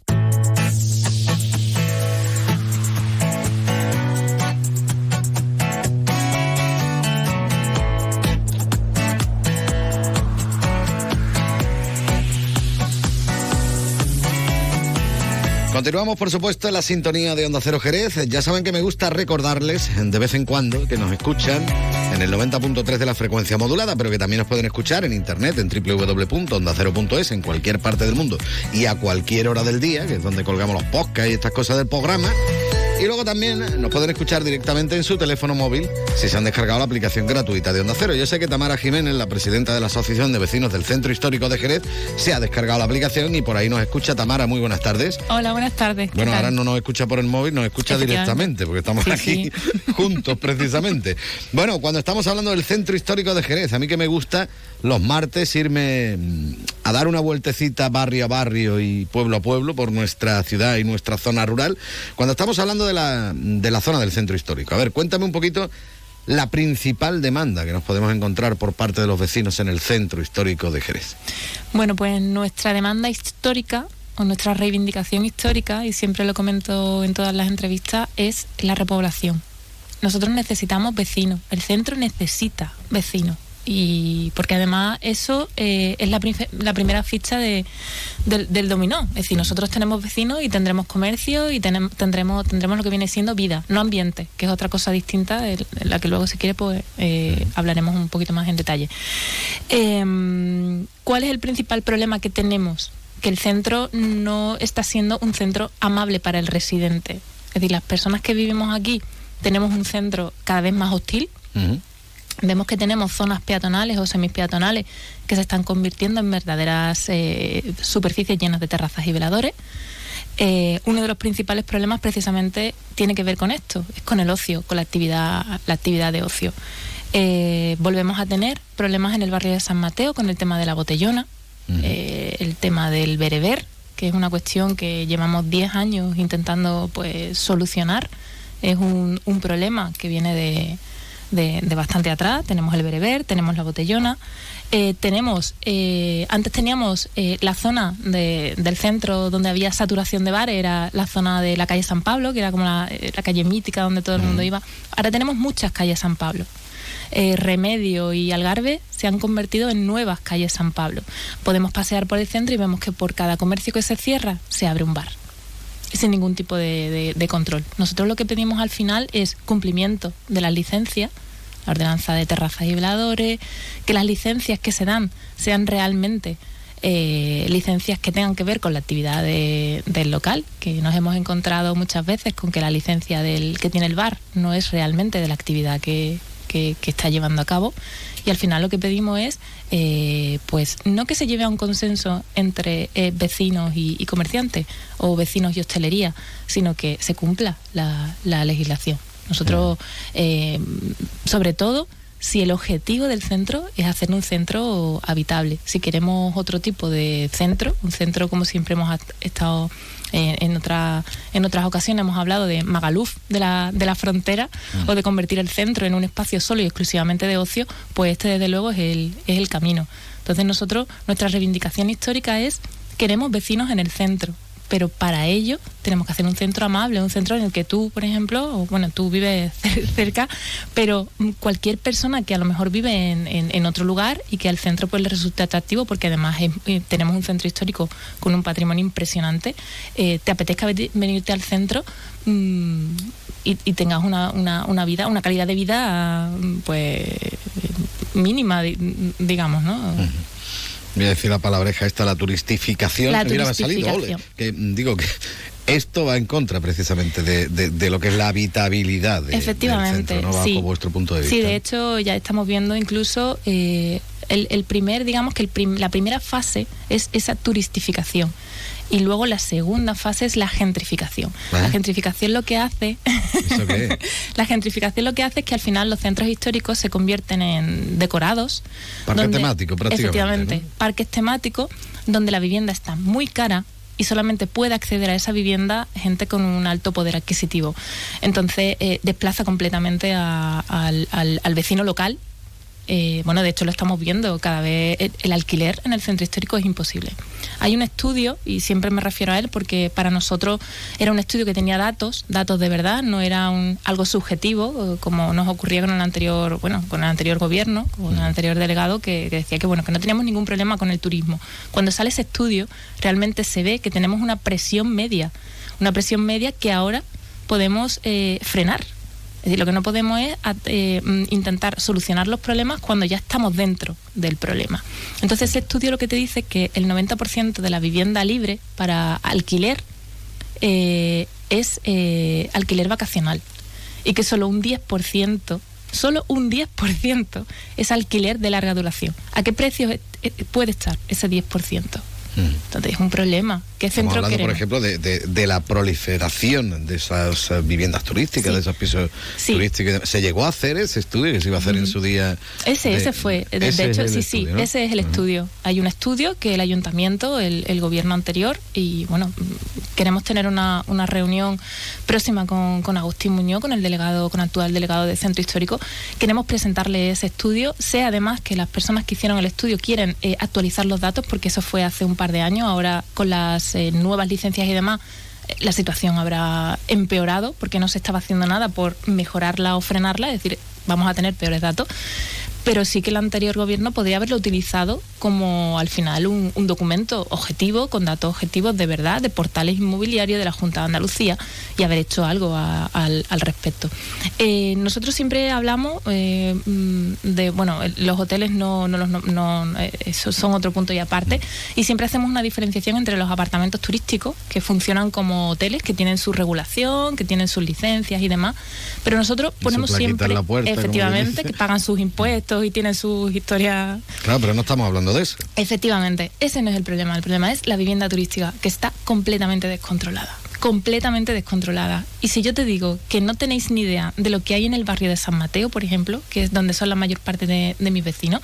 Continuamos, por supuesto, en la sintonía de Onda Cero Jerez. Ya saben que me gusta recordarles de vez en cuando que nos escuchan en el 90.3 de la frecuencia modulada, pero que también nos pueden escuchar en internet en www.ondacero.es en cualquier parte del mundo y a cualquier hora del día, que es donde colgamos los podcasts y estas cosas del programa. Y luego también nos pueden escuchar directamente en su teléfono móvil si se han descargado la aplicación gratuita de Onda Cero. Yo sé que Tamara Jiménez, la presidenta de la Asociación de Vecinos del Centro Histórico de Jerez, se ha descargado la aplicación y por ahí nos escucha. Tamara, muy buenas tardes. Hola, buenas tardes. Bueno, ahora no nos escucha por el móvil, nos escucha directamente, porque estamos aquí juntos precisamente. Bueno, cuando estamos hablando del Centro Histórico de Jerez, a mí que me gusta los martes irme mm, a dar una vueltecita barrio a barrio y pueblo a pueblo por nuestra ciudad y nuestra zona rural, cuando estamos hablando de la, de la zona del centro histórico. A ver, cuéntame un poquito la principal demanda que nos podemos encontrar por parte de los vecinos en el centro histórico de Jerez. Bueno, pues nuestra demanda histórica o nuestra reivindicación histórica, y siempre lo comento en todas las entrevistas, es la repoblación. Nosotros necesitamos vecinos, el centro necesita vecinos y porque además eso eh, es la, la, primera ficha de, del, dominó. Es decir, nosotros tenemos vecinos y tendremos comercio y tendremos, tendremos lo que viene siendo vida, no ambiente, que es otra cosa distinta de la que luego si quiere pues eh, hablaremos un poquito más en detalle. Em, ¿Cuál es el principal problema que tenemos? Que el centro no está siendo un centro amable para el residente. Es decir, las personas que vivimos aquí tenemos un centro cada vez más hostil vemos que tenemos zonas peatonales o semipeatonales que se están convirtiendo en verdaderas eh, superficies llenas de terrazas y veladores. Eh, uno de los principales problemas precisamente tiene que ver con esto, es con el ocio, con la actividad, la actividad de ocio. Eh, volvemos a tener problemas en el barrio de San Mateo con el tema de la botellona, el tema del bereber, que es una cuestión que llevamos 10 años intentando pues solucionar. Es un problema que viene de, de, bastante atrás. Tenemos el bereber, tenemos la botellona. Eh, tenemos, eh, antes teníamos eh, la zona del centro donde había saturación de bares, era la zona de la calle San Pablo, que era como la, calle mítica donde todo el mundo iba. Ahora tenemos muchas calles San Pablo. Remedio y Algarve se han convertido en nuevas calles San Pablo. Podemos pasear por el centro y vemos que por cada comercio que se cierra se abre un bar sin ningún tipo de, control. Nosotros lo que pedimos al final es cumplimiento de las licencias, la ordenanza de terrazas y veladores, que las licencias que se dan sean realmente eh, licencias que tengan que ver con la actividad del local, que nos hemos encontrado muchas veces con que la licencia del que tiene el bar no es realmente de la actividad que, que, está llevando a cabo. Y al final lo que pedimos es, eh, pues, no que se lleve a un consenso entre eh, vecinos y, comerciantes o vecinos y hostelería, sino que se cumpla la, legislación. Nosotros, eh, sobre todo, si el objetivo del centro es hacer un centro habitable. Si queremos otro tipo de centro, un centro como siempre hemos estado eh, en, otra, en otras ocasiones hemos hablado de Magaluf de la, de la frontera mm. o de convertir el centro en un espacio solo y exclusivamente de ocio, pues este desde luego es el, es el camino. Entonces nosotros, nuestra reivindicación histórica es queremos vecinos en el centro, pero para ello tenemos que hacer un centro amable, un centro en el que tú, por ejemplo, o bueno, tú vives cerca, pero cualquier persona que a lo mejor vive en, otro lugar y que al centro pues le resulte atractivo, porque además eh, tenemos un centro histórico con un patrimonio impresionante, eh, te apetezca venirte al centro mm, y, tengas una, una, vida, una calidad de vida pues mínima, digamos, ¿no? Voy a decir la palabreja esta, la turistificación. La turistificación. que digo que esto va en contra precisamente de, lo que es la habitabilidad Efectivamente, del centro, bajo vuestro punto de vista. Sí, de hecho ya estamos viendo incluso eh, el, primer, digamos que la primera fase es esa turistificación y luego la segunda fase es la gentrificación. La gentrificación lo que hace la gentrificación lo que hace es que al final los centros históricos se convierten en decorados. Parques temáticos, prácticamente. Efectivamente, parques temáticos donde la vivienda está muy cara y solamente puede acceder a esa vivienda gente con un alto poder adquisitivo. Entonces eh, desplaza completamente al, al, vecino local eh, bueno, de hecho lo estamos viendo, cada vez el, alquiler en el centro histórico es imposible. Hay un estudio, y siempre me refiero a él porque para nosotros era un estudio que tenía datos, datos de verdad, no era un, algo subjetivo, como nos ocurría con el anterior, bueno, con el anterior gobierno, con el anterior delegado, que, decía que bueno, que no teníamos ningún problema con el turismo. Cuando sale ese estudio, realmente se ve que tenemos una presión media, una presión media que ahora podemos eh, frenar es decir, lo que no podemos es eh, mm, intentar solucionar los problemas cuando ya estamos dentro del problema. Entonces, ese estudio lo que te dice es que el 90% de la vivienda libre para alquiler eh, es eh, alquiler vacacional y que solo un 10%, solo un 10% es alquiler de larga duración. ¿A qué precio puede estar ese 10%? Entonces es un problema. ¿Qué centro hablando, por ejemplo, de, la proliferación de esas eh, viviendas turísticas, de esos pisos turísticos. ¿Se llegó a hacer ese estudio que se iba a hacer en su día? Ese, ese fue. De, hecho, sí, sí, ese es el estudio. Hay un estudio que el ayuntamiento, el, gobierno anterior, y bueno, queremos tener una, reunión próxima con, con, Agustín Muñoz, con el delegado, con el actual delegado de Centro Histórico. Queremos presentarle ese estudio. Sé además que las personas que hicieron el estudio quieren eh, actualizar los datos porque eso fue hace un par de años. Ahora con las eh, nuevas licencias y demás, eh, la situación habrá empeorado porque no se estaba haciendo nada por mejorarla o frenarla, es decir, vamos a tener peores datos pero sí que el anterior gobierno podría haberlo utilizado como al final un, documento objetivo, con datos objetivos de verdad, de portales inmobiliarios de la Junta de Andalucía y haber hecho algo al, respecto. Eh, nosotros siempre hablamos eh, mm, de, bueno, los hoteles no, no, los, no, eh, son otro punto y aparte, y siempre hacemos una diferenciación entre los apartamentos turísticos, que funcionan como hoteles, que tienen su regulación, que tienen sus licencias y demás, pero nosotros ponemos siempre, efectivamente, que pagan sus impuestos, y tienen sus historias. Claro, pero no estamos hablando de eso. Efectivamente, ese no es el problema. El problema es la vivienda turística, que está completamente descontrolada. Completamente descontrolada. Y si yo te digo que no tenéis ni idea de lo que hay en el barrio de San Mateo, por ejemplo, que es donde son la mayor parte de, de mis vecinos,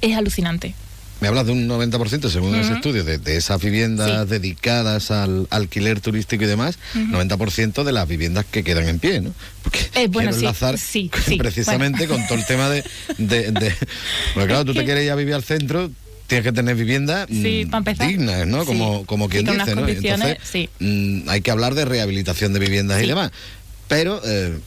es alucinante me hablas de un 90% según ese estudio de, esas viviendas dedicadas al alquiler turístico y demás, 90% de las viviendas que quedan en pie, ¿no? Porque eh, bueno, enlazar precisamente con todo el tema de, de, Porque claro, tú te quieres ir a vivir al centro, tienes que tener viviendas mm, dignas, ¿no? Como, como quien dice, ¿no? Entonces, mm, hay que hablar de rehabilitación de viviendas y demás. Pero eh,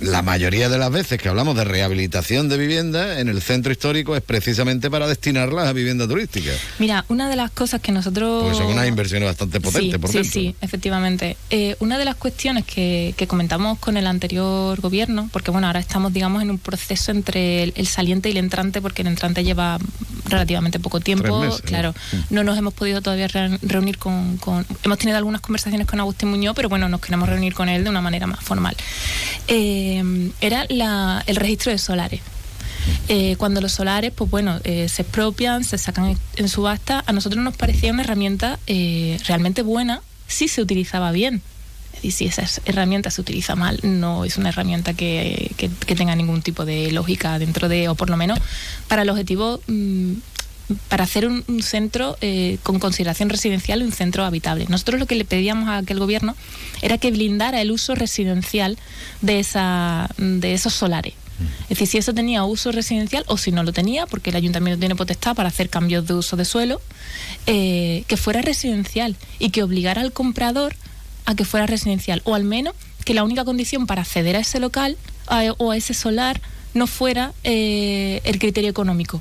la mayoría de las veces que hablamos de rehabilitación de vivienda en el centro histórico es precisamente para destinarlas a vivienda turística. Mira, una de las cosas que nosotros... Pues son unas inversiones bastante potentes, sí, por Sí, sí, efectivamente. Eh, una de las cuestiones que, comentamos con el anterior gobierno, porque bueno, ahora estamos, digamos, en un proceso entre el, saliente y el entrante, porque el entrante lleva relativamente poco tiempo, claro, no nos hemos podido todavía reunir con, con, Hemos tenido algunas conversaciones con Agustín Muñoz, pero bueno, nos queremos reunir con él de una manera más formal. Eh, era el registro de solares. Eh, cuando los solares, pues bueno, eh, se expropian, se sacan en subasta, a nosotros nos parecía una herramienta realmente buena si se utilizaba bien. Y si esa herramienta se utiliza mal, no es una herramienta que, tenga ningún tipo de lógica dentro de, o por lo menos para el objetivo mm, para hacer un, centro eh, con consideración residencial y un centro habitable. Nosotros lo que le pedíamos a aquel gobierno era que blindara el uso residencial de, esa, de esos solares. Es decir, si eso tenía uso residencial o si no lo tenía, porque el ayuntamiento tiene potestad para hacer cambios de uso de suelo, eh, que fuera residencial y que obligara al comprador a que fuera residencial, o al menos que la única condición para acceder a ese local o a ese solar no fuera eh, el criterio económico.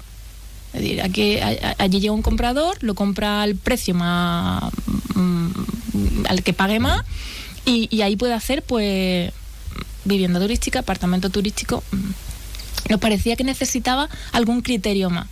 Es decir, aquí, allí llega un comprador, lo compra al precio más mm, al que pague más y, y ahí puede hacer pues vivienda turística, apartamento turístico. Nos parecía que necesitaba algún criterio más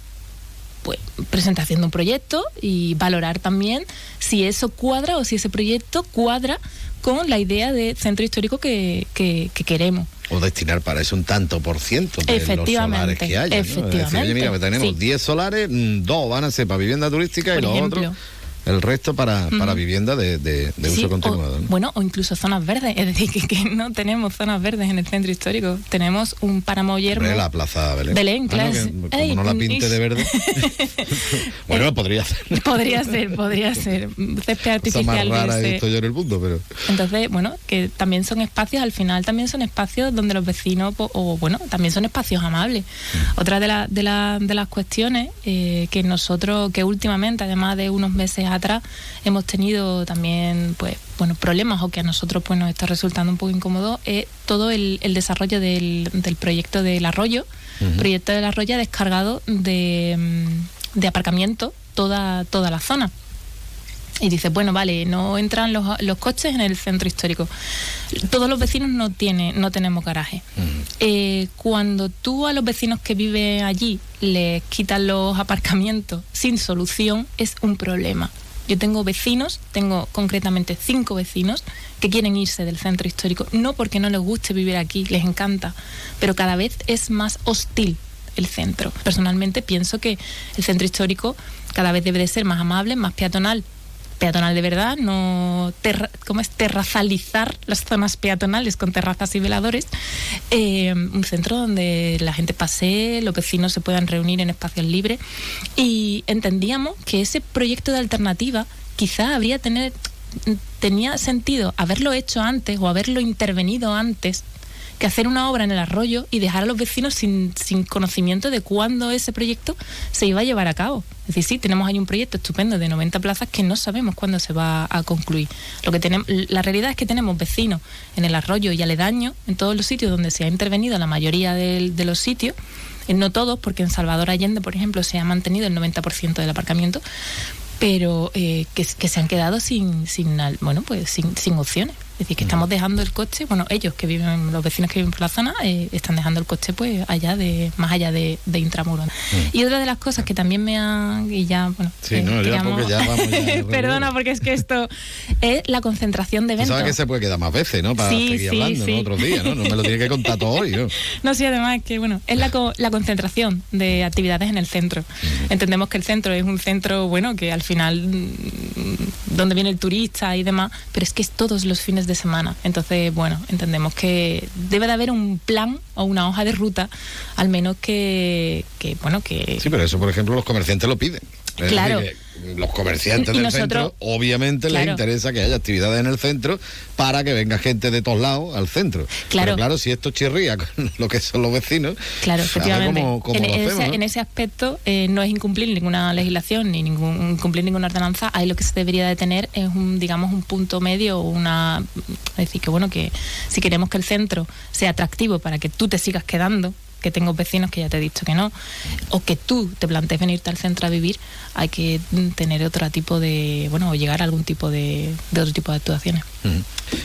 pues presentación de un proyecto y valorar también si eso cuadra o si ese proyecto cuadra con la idea de centro histórico que, que, queremos. O destinar para eso un tanto por ciento de los solares que haya. Efectivamente. mira, tenemos 10 solares, mm, dos van a ser para vivienda turística y los otros el resto para, para vivienda de, de, uso continuado. Bueno, o incluso zonas verdes, es decir, que, no tenemos zonas verdes en el centro histórico. Tenemos un páramo yermo. la plaza Belén. Belén, ah, claro. como no la pinte de verde. bueno, podría ser. podría ser, podría ser. Césped artificial. más rara esto yo en el mundo, pero. Entonces, bueno, que también son espacios, al final también son espacios donde los vecinos, o bueno, también son espacios amables. Mm. Otra de, la, de, la, de las cuestiones eh, que nosotros, que últimamente, además de unos meses atrás hemos tenido también pues bueno problemas o que a nosotros pues nos está resultando un poco incómodo es todo el, desarrollo del, proyecto del arroyo proyecto del arroyo descargado de, mm, de aparcamiento toda toda la zona y dice, bueno, vale, no entran los, los, coches en el centro histórico. Todos los vecinos no, tiene, no tenemos garaje. Eh, cuando tú a los vecinos que viven allí les quitas los aparcamientos sin solución, es un problema. Yo tengo vecinos, tengo concretamente cinco vecinos que quieren irse del centro histórico, no porque no les guste vivir aquí, les encanta, pero cada vez es más hostil el centro. Personalmente pienso que el centro histórico cada vez debe de ser más amable, más peatonal, peatonal de verdad, no ¿cómo es? terrazalizar las zonas peatonales con terrazas y veladores, eh, un centro donde la gente pase, los vecinos se puedan reunir en espacios libres y entendíamos que ese proyecto de alternativa quizá habría tener tenía sentido haberlo hecho antes o haberlo intervenido antes que hacer una obra en el arroyo y dejar a los vecinos sin, sin conocimiento de cuándo ese proyecto se iba a llevar a cabo. Es decir, sí, tenemos ahí un proyecto estupendo de 90 plazas que no sabemos cuándo se va a concluir. Lo que tenemos, la realidad es que tenemos vecinos en el arroyo y aledaño, en todos los sitios donde se ha intervenido la mayoría de, los sitios, no todos, porque en Salvador Allende, por ejemplo, se ha mantenido el 90% del aparcamiento, pero eh, que, que, se han quedado sin, sin bueno, pues sin, sin opciones. Es decir, que estamos dejando el coche, bueno, ellos que viven, los vecinos que viven por la zona, eh, están dejando el coche pues allá de, más allá de, de Intramuro. Y otra de las cosas que también me han, y ya, bueno, sí, no, ya ya perdona, porque es que esto es la concentración de eventos. Sabes que se puede quedar más veces, ¿no? Para seguir hablando en otros días, ¿no? No me lo tiene que contar todo hoy, ¿no? no, sí, además es que, bueno, es la, la concentración de actividades en el centro. Entendemos que el centro es un centro, bueno, que al final, mm, donde viene el turista y demás, pero es que es todos los fines de semana. Entonces, bueno, entendemos que debe de haber un plan o una hoja de ruta, al menos que, que bueno, que... Sí, pero eso, por ejemplo, los comerciantes lo piden. claro los comerciantes del centro, obviamente les interesa que haya actividades en el centro para que venga gente de todos lados al centro. Claro. Pero claro, si esto chirría con lo que son los vecinos, claro, efectivamente. en, ese, aspecto eh, no es incumplir ninguna legislación ni ningún incumplir ninguna ordenanza. Ahí lo que se debería de tener es un, digamos, un punto medio, una, es decir, que bueno, que si queremos que el centro sea atractivo para que tú te sigas quedando, que tengo vecinos que ya te he dicho que no, o que tú te plantees venirte al centro a vivir, hay que tener otro tipo de, bueno, o llegar a algún tipo de, de otro tipo de actuaciones.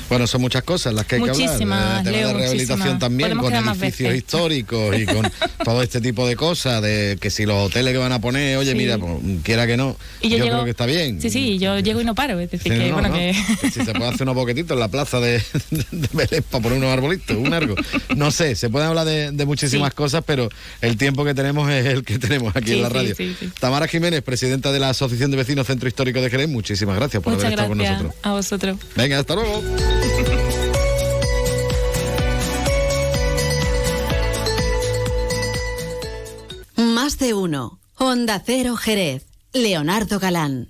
Bueno, son muchas cosas las que hay que hablar. De, la rehabilitación también, con edificios históricos y con todo este tipo de cosas, de que si los hoteles que van a poner, oye, mira, pues, quiera que no, yo, creo que está bien. Sí, sí, yo llego y no paro. Es decir, que, bueno, que... Si se puede hacer unos boquetitos en la plaza de, de Belén para poner unos arbolitos, un arco. No sé, se puede hablar de, muchísimas cosas, pero el tiempo que tenemos es el que tenemos aquí en la radio. Tamara Jiménez, presidenta de la Asociación de Vecinos Centro Histórico de Jerez, muchísimas gracias por haber estado con nosotros. A vosotros. Venga, hasta luego. Más de uno. Honda Cero Jerez. Leonardo Galán.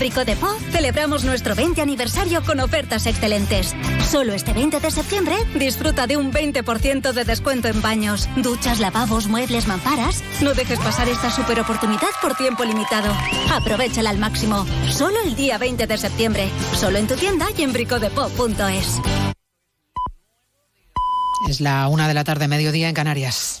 Brico de Po celebramos nuestro 20 aniversario con ofertas excelentes. Solo este 20 de septiembre disfruta de un 20% de descuento en baños, duchas, lavabos, muebles, mamparas. No dejes pasar esta super oportunidad por tiempo limitado. Aprovechala al máximo. Solo el día 20 de septiembre. Solo en tu tienda y en bricodepo.es. Es la una de la tarde, mediodía en Canarias.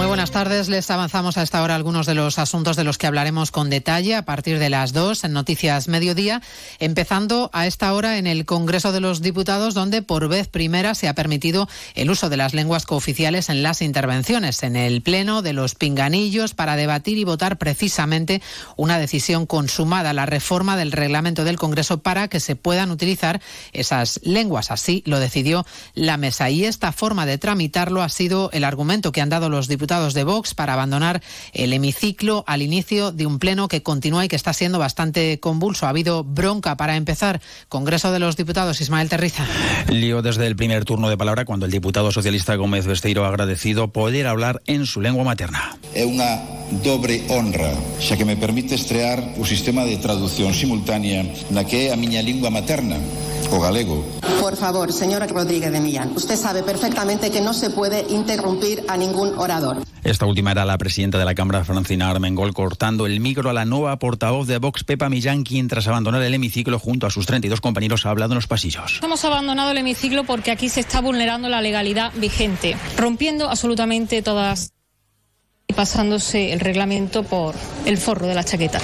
Muy buenas tardes. Les avanzamos a esta hora algunos de los asuntos de los que hablaremos con detalle a partir de las dos en Noticias Mediodía, empezando a esta hora en el Congreso de los Diputados, donde por vez primera se ha permitido el uso de las lenguas cooficiales en las intervenciones, en el Pleno de los Pinganillos, para debatir y votar precisamente una decisión consumada, la reforma del reglamento del Congreso para que se puedan utilizar esas lenguas. Así lo decidió la mesa. Y esta forma de tramitarlo ha sido el argumento que han dado los diputados de Vox para abandonar el hemiciclo al inicio de un pleno que continúa y que está siendo bastante convulso. Ha habido bronca para empezar. Congreso de los Diputados, Ismael Terriza. Lío desde el primer turno de palabra cuando el diputado socialista Gómez Besteiro ha agradecido poder hablar en su lengua materna. Es una doble honra, ya que me permite estrear un sistema de traducción simultánea la que es a miña lengua materna, o galego. Por favor, señora Rodríguez de Millán, usted sabe perfectamente que no se puede interrumpir a ningún orador. Esta última era la presidenta de la Cámara, Francina Armengol, cortando el micro a la nueva portavoz de Vox, Pepa Millán, quien tras abandonar el hemiciclo junto a sus 32 compañeros ha hablado en los pasillos. Hemos abandonado el hemiciclo porque aquí se está vulnerando la legalidad vigente, rompiendo absolutamente todas y pasándose el reglamento por el forro de la chaqueta.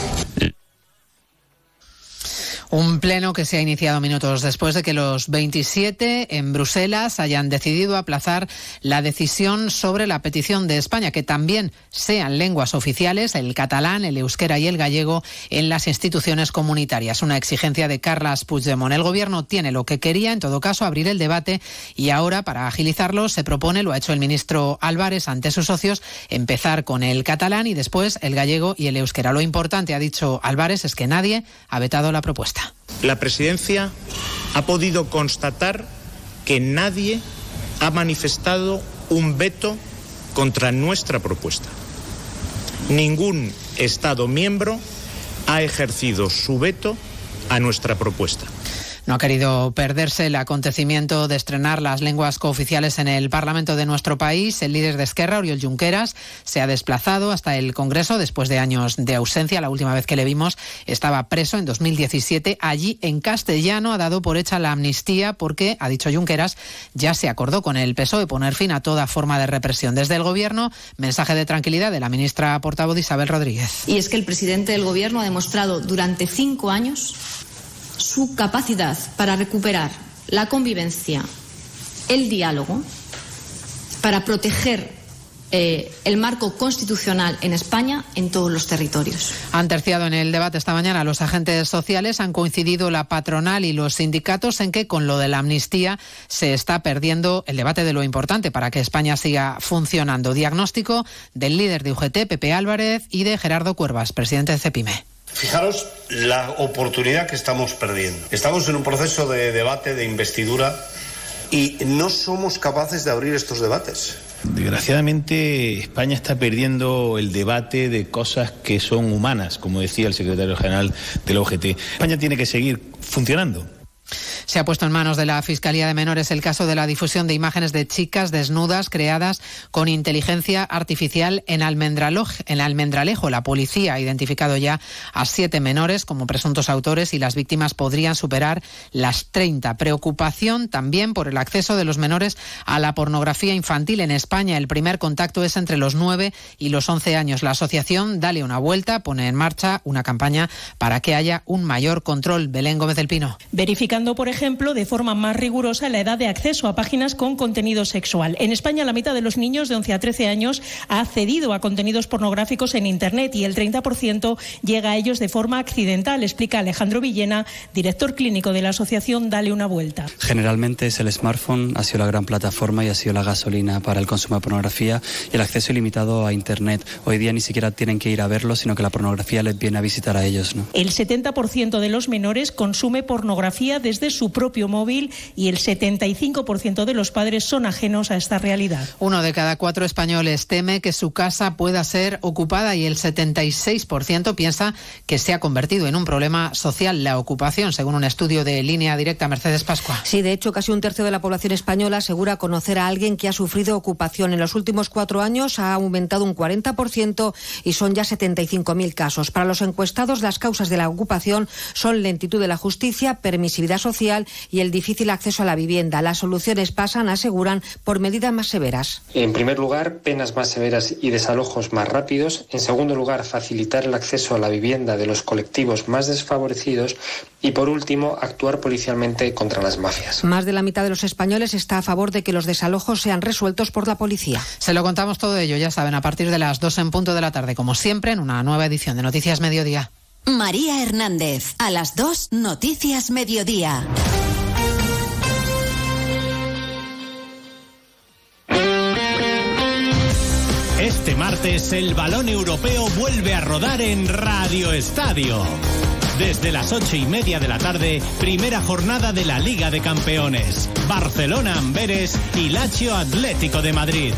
Un pleno que se ha iniciado minutos después de que los 27 en Bruselas hayan decidido aplazar la decisión sobre la petición de España que también sean lenguas oficiales el catalán, el euskera y el gallego en las instituciones comunitarias. Una exigencia de Carlas Puigdemont. El gobierno tiene lo que quería, en todo caso, abrir el debate y ahora, para agilizarlo, se propone, lo ha hecho el ministro Álvarez ante sus socios, empezar con el catalán y después el gallego y el euskera. Lo importante, ha dicho Álvarez, es que nadie ha vetado la propuesta. La presidencia ha podido constatar que nadie ha manifestado un veto contra nuestra propuesta. Ningún Estado miembro ha ejercido su veto a nuestra propuesta. No ha querido perderse el acontecimiento de estrenar las lenguas cooficiales en el Parlamento de nuestro país. El líder de Esquerra, Oriol Junqueras, se ha desplazado hasta el Congreso después de años de ausencia. La última vez que le vimos estaba preso en 2017. Allí, en castellano, ha dado por hecha la amnistía porque, ha dicho Junqueras, ya se acordó con el PSOE poner fin a toda forma de represión. Desde el Gobierno, mensaje de tranquilidad de la ministra portavoz Isabel Rodríguez. Y es que el presidente del Gobierno ha demostrado durante cinco años su capacidad para recuperar la convivencia, el diálogo, para proteger eh, el marco constitucional en España en todos los territorios. Han terciado en el debate esta mañana los agentes sociales, han coincidido la patronal y los sindicatos en que con lo de la amnistía se está perdiendo el debate de lo importante para que España siga funcionando. Diagnóstico del líder de UGT, Pepe Álvarez, y de Gerardo Cuervas, presidente de CEPIME. Fijaros la oportunidad que estamos perdiendo. Estamos en un proceso de debate, de investidura, y no somos capaces de abrir estos debates. Desgraciadamente, España está perdiendo el debate de cosas que son humanas, como decía el secretario general del OGT. España tiene que seguir funcionando. Se ha puesto en manos de la Fiscalía de Menores el caso de la difusión de imágenes de chicas desnudas creadas con inteligencia artificial en, en Almendralejo. La policía ha identificado ya a siete menores como presuntos autores y las víctimas podrían superar las 30. Preocupación también por el acceso de los menores a la pornografía infantil en España. El primer contacto es entre los 9 y los 11 años. La asociación Dale una vuelta pone en marcha una campaña para que haya un mayor control. Belén Gómez del Pino. Por ejemplo, de forma más rigurosa la edad de acceso a páginas con contenido sexual. En España, la mitad de los niños de 11 a 13 años ha accedido a contenidos pornográficos en Internet y el 30% llega a ellos de forma accidental, explica Alejandro Villena, director clínico de la asociación Dale una Vuelta. Generalmente es el smartphone, ha sido la gran plataforma y ha sido la gasolina para el consumo de pornografía y el acceso ilimitado a Internet. Hoy día ni siquiera tienen que ir a verlo, sino que la pornografía les viene a visitar a ellos. ¿no? El 70% de los menores consume pornografía desde su propio móvil y el 75% de los padres son ajenos a esta realidad. Uno de cada cuatro españoles teme que su casa pueda ser ocupada y el 76% piensa que se ha convertido en un problema social la ocupación, según un estudio de línea directa Mercedes Pascua. Sí, de hecho, casi un tercio de la población española asegura conocer a alguien que ha sufrido ocupación. En los últimos cuatro años ha aumentado un 40% y son ya 75.000 casos. Para los encuestados, las causas de la ocupación son lentitud de la justicia, permisividad social y el difícil acceso a la vivienda. Las soluciones pasan, aseguran, por medidas más severas. En primer lugar, penas más severas y desalojos más rápidos. En segundo lugar, facilitar el acceso a la vivienda de los colectivos más desfavorecidos. Y por último, actuar policialmente contra las mafias. Más de la mitad de los españoles está a favor de que los desalojos sean resueltos por la policía. Se lo contamos todo ello, ya saben, a partir de las 2 en punto de la tarde, como siempre, en una nueva edición de Noticias Mediodía. María Hernández, a las 2, Noticias Mediodía. Este martes el balón europeo vuelve a rodar en Radio Estadio. Desde las ocho y media de la tarde, primera jornada de la Liga de Campeones. Barcelona Amberes y Lazio Atlético de Madrid.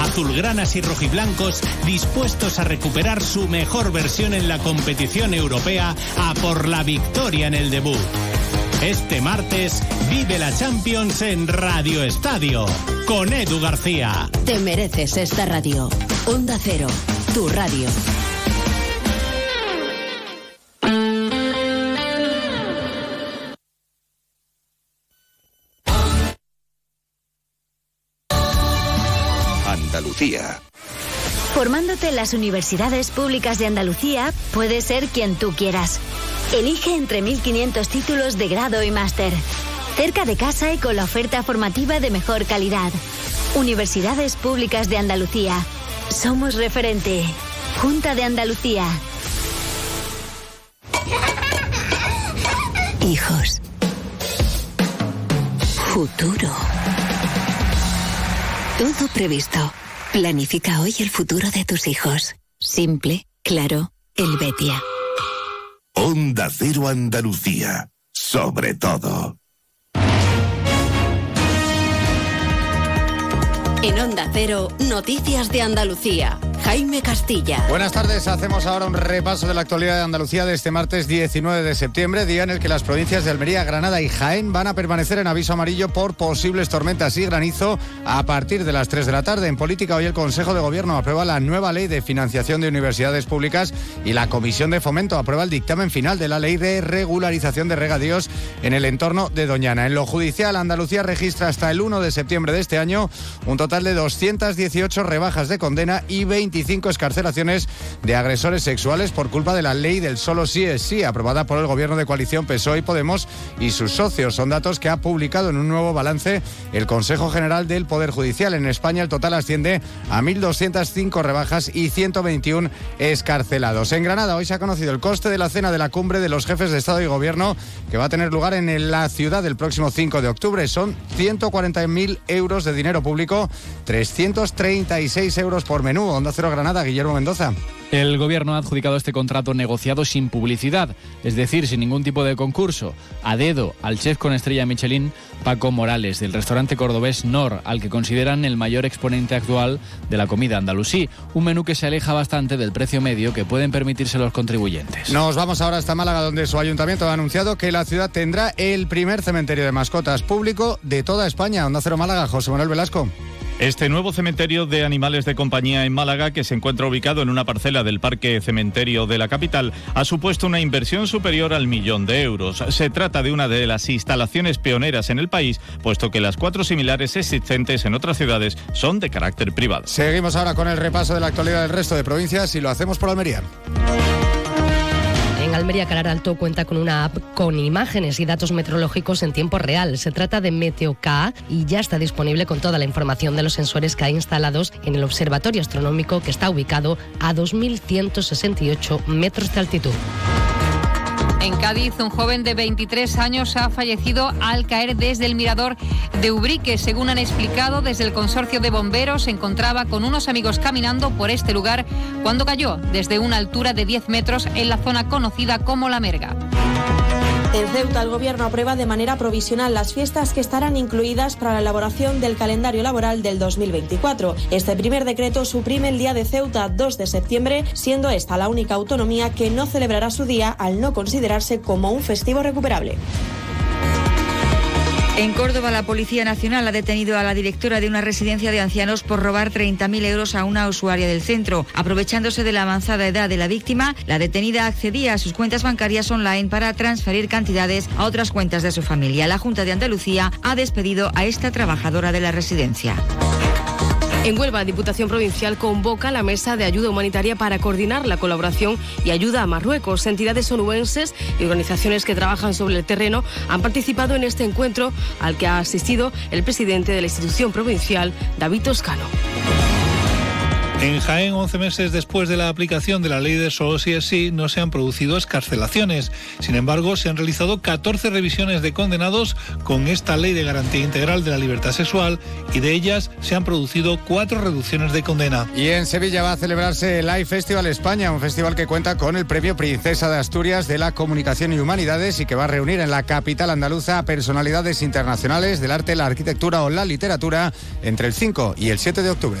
Azulgranas y rojiblancos dispuestos a recuperar su mejor versión en la competición europea a por la victoria en el debut. Este martes vive la Champions en Radio Estadio con Edu García. Te mereces esta radio. Onda Cero, tu radio. Formándote en las universidades públicas de Andalucía, puedes ser quien tú quieras Elige entre 1.500 títulos de grado y máster. Cerca de casa y con la oferta formativa de mejor calidad. Universidades Públicas de Andalucía. Somos referente. Junta de Andalucía. Hijos. Futuro. Todo previsto. Planifica hoy el futuro de tus hijos. Simple, claro, el Betia. Onda Cero Andalucía, sobre todo. En Onda Cero, Noticias de Andalucía. Jaime Castilla. Buenas tardes, hacemos ahora un repaso de la actualidad de Andalucía de este martes 19 de septiembre, día en el que las provincias de Almería, Granada y Jaén van a permanecer en aviso amarillo por posibles tormentas y granizo a partir de las 3 de la tarde. En política, hoy el Consejo de Gobierno aprueba la nueva ley de financiación de universidades públicas y la Comisión de Fomento aprueba el dictamen final de la ley de regularización de regadíos en el entorno de Doñana. En lo judicial, Andalucía registra hasta el 1 de septiembre de este año un total de 218 rebajas de condena y 20 25 escarcelaciones de agresores sexuales por culpa de la ley del solo sí es sí, aprobada por el gobierno de coalición PSOE y Podemos y sus socios. Son datos que ha publicado en un nuevo balance el Consejo General del Poder Judicial. En España el total asciende a 1.205 rebajas y 121 escarcelados. En Granada hoy se ha conocido el coste de la cena de la cumbre de los jefes de Estado y Gobierno que va a tener lugar en la ciudad el próximo 5 de octubre. Son 140.000 euros de dinero público, 336 euros por menú. Onda Granada, Guillermo Mendoza. El gobierno ha adjudicado este contrato negociado sin publicidad, es decir, sin ningún tipo de concurso, a dedo al chef con estrella Michelin, Paco Morales, del restaurante cordobés Nor, al que consideran el mayor exponente actual de la comida andalusí, un menú que se aleja bastante del precio medio que pueden permitirse los contribuyentes. Nos vamos ahora hasta Málaga, donde su ayuntamiento ha anunciado que la ciudad tendrá el primer cementerio de mascotas público de toda España. Onda Cero Málaga, José Manuel Velasco. Este nuevo cementerio de animales de compañía en Málaga, que se encuentra ubicado en una parcela del Parque Cementerio de la capital, ha supuesto una inversión superior al millón de euros. Se trata de una de las instalaciones pioneras en el país, puesto que las cuatro similares existentes en otras ciudades son de carácter privado. Seguimos ahora con el repaso de la actualidad del resto de provincias y lo hacemos por Almería. En Almería Calar Alto cuenta con una app con imágenes y datos meteorológicos en tiempo real. Se trata de MeteoK y ya está disponible con toda la información de los sensores que hay instalados en el Observatorio Astronómico que está ubicado a 2.168 metros de altitud. En Cádiz, un joven de 23 años ha fallecido al caer desde el mirador de Ubrique. Según han explicado desde el consorcio de bomberos, se encontraba con unos amigos caminando por este lugar cuando cayó desde una altura de 10 metros en la zona conocida como La Merga. En Ceuta, el Gobierno aprueba de manera provisional las fiestas que estarán incluidas para la elaboración del calendario laboral del 2024. Este primer decreto suprime el Día de Ceuta 2 de septiembre, siendo esta la única autonomía que no celebrará su día al no considerarse como un festivo recuperable. En Córdoba, la Policía Nacional ha detenido a la directora de una residencia de ancianos por robar 30.000 euros a una usuaria del centro. Aprovechándose de la avanzada edad de la víctima, la detenida accedía a sus cuentas bancarias online para transferir cantidades a otras cuentas de su familia. La Junta de Andalucía ha despedido a esta trabajadora de la residencia. En Huelva, Diputación Provincial convoca la mesa de ayuda humanitaria para coordinar la colaboración y ayuda a Marruecos. Entidades onubenses y organizaciones que trabajan sobre el terreno han participado en este encuentro al que ha asistido el presidente de la institución provincial, David Toscano. En Jaén, 11 meses después de la aplicación de la ley de solo sí es sí, no se han producido escarcelaciones. Sin embargo, se han realizado 14 revisiones de condenados con esta ley de garantía integral de la libertad sexual y de ellas se han producido cuatro reducciones de condena. Y en Sevilla va a celebrarse el Live Festival España, un festival que cuenta con el premio Princesa de Asturias de la Comunicación y Humanidades y que va a reunir en la capital andaluza a personalidades internacionales del arte, la arquitectura o la literatura entre el 5 y el 7 de octubre.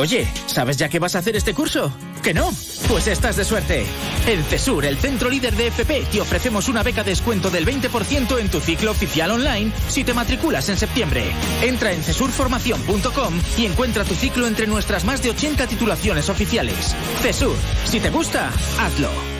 Oye, ¿sabes ya qué vas a hacer este curso? ¿Que no? Pues estás de suerte. En CESUR, el centro líder de FP, te ofrecemos una beca de descuento del 20% en tu ciclo oficial online si te matriculas en septiembre. Entra en cesurformación.com y encuentra tu ciclo entre nuestras más de 80 titulaciones oficiales. CESUR, si te gusta, hazlo.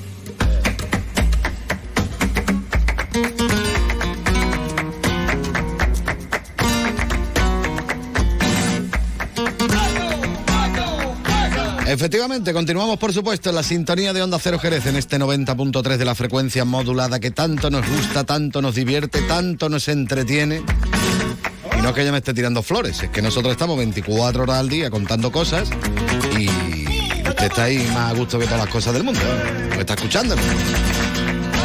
Efectivamente, continuamos por supuesto en la sintonía de Onda Cero Jerez en este 90.3 de la frecuencia modulada que tanto nos gusta, tanto nos divierte, tanto nos entretiene. Y no es que ella me esté tirando flores, es que nosotros estamos 24 horas al día contando cosas y usted está ahí más a gusto que todas las cosas del mundo. Me está escuchando.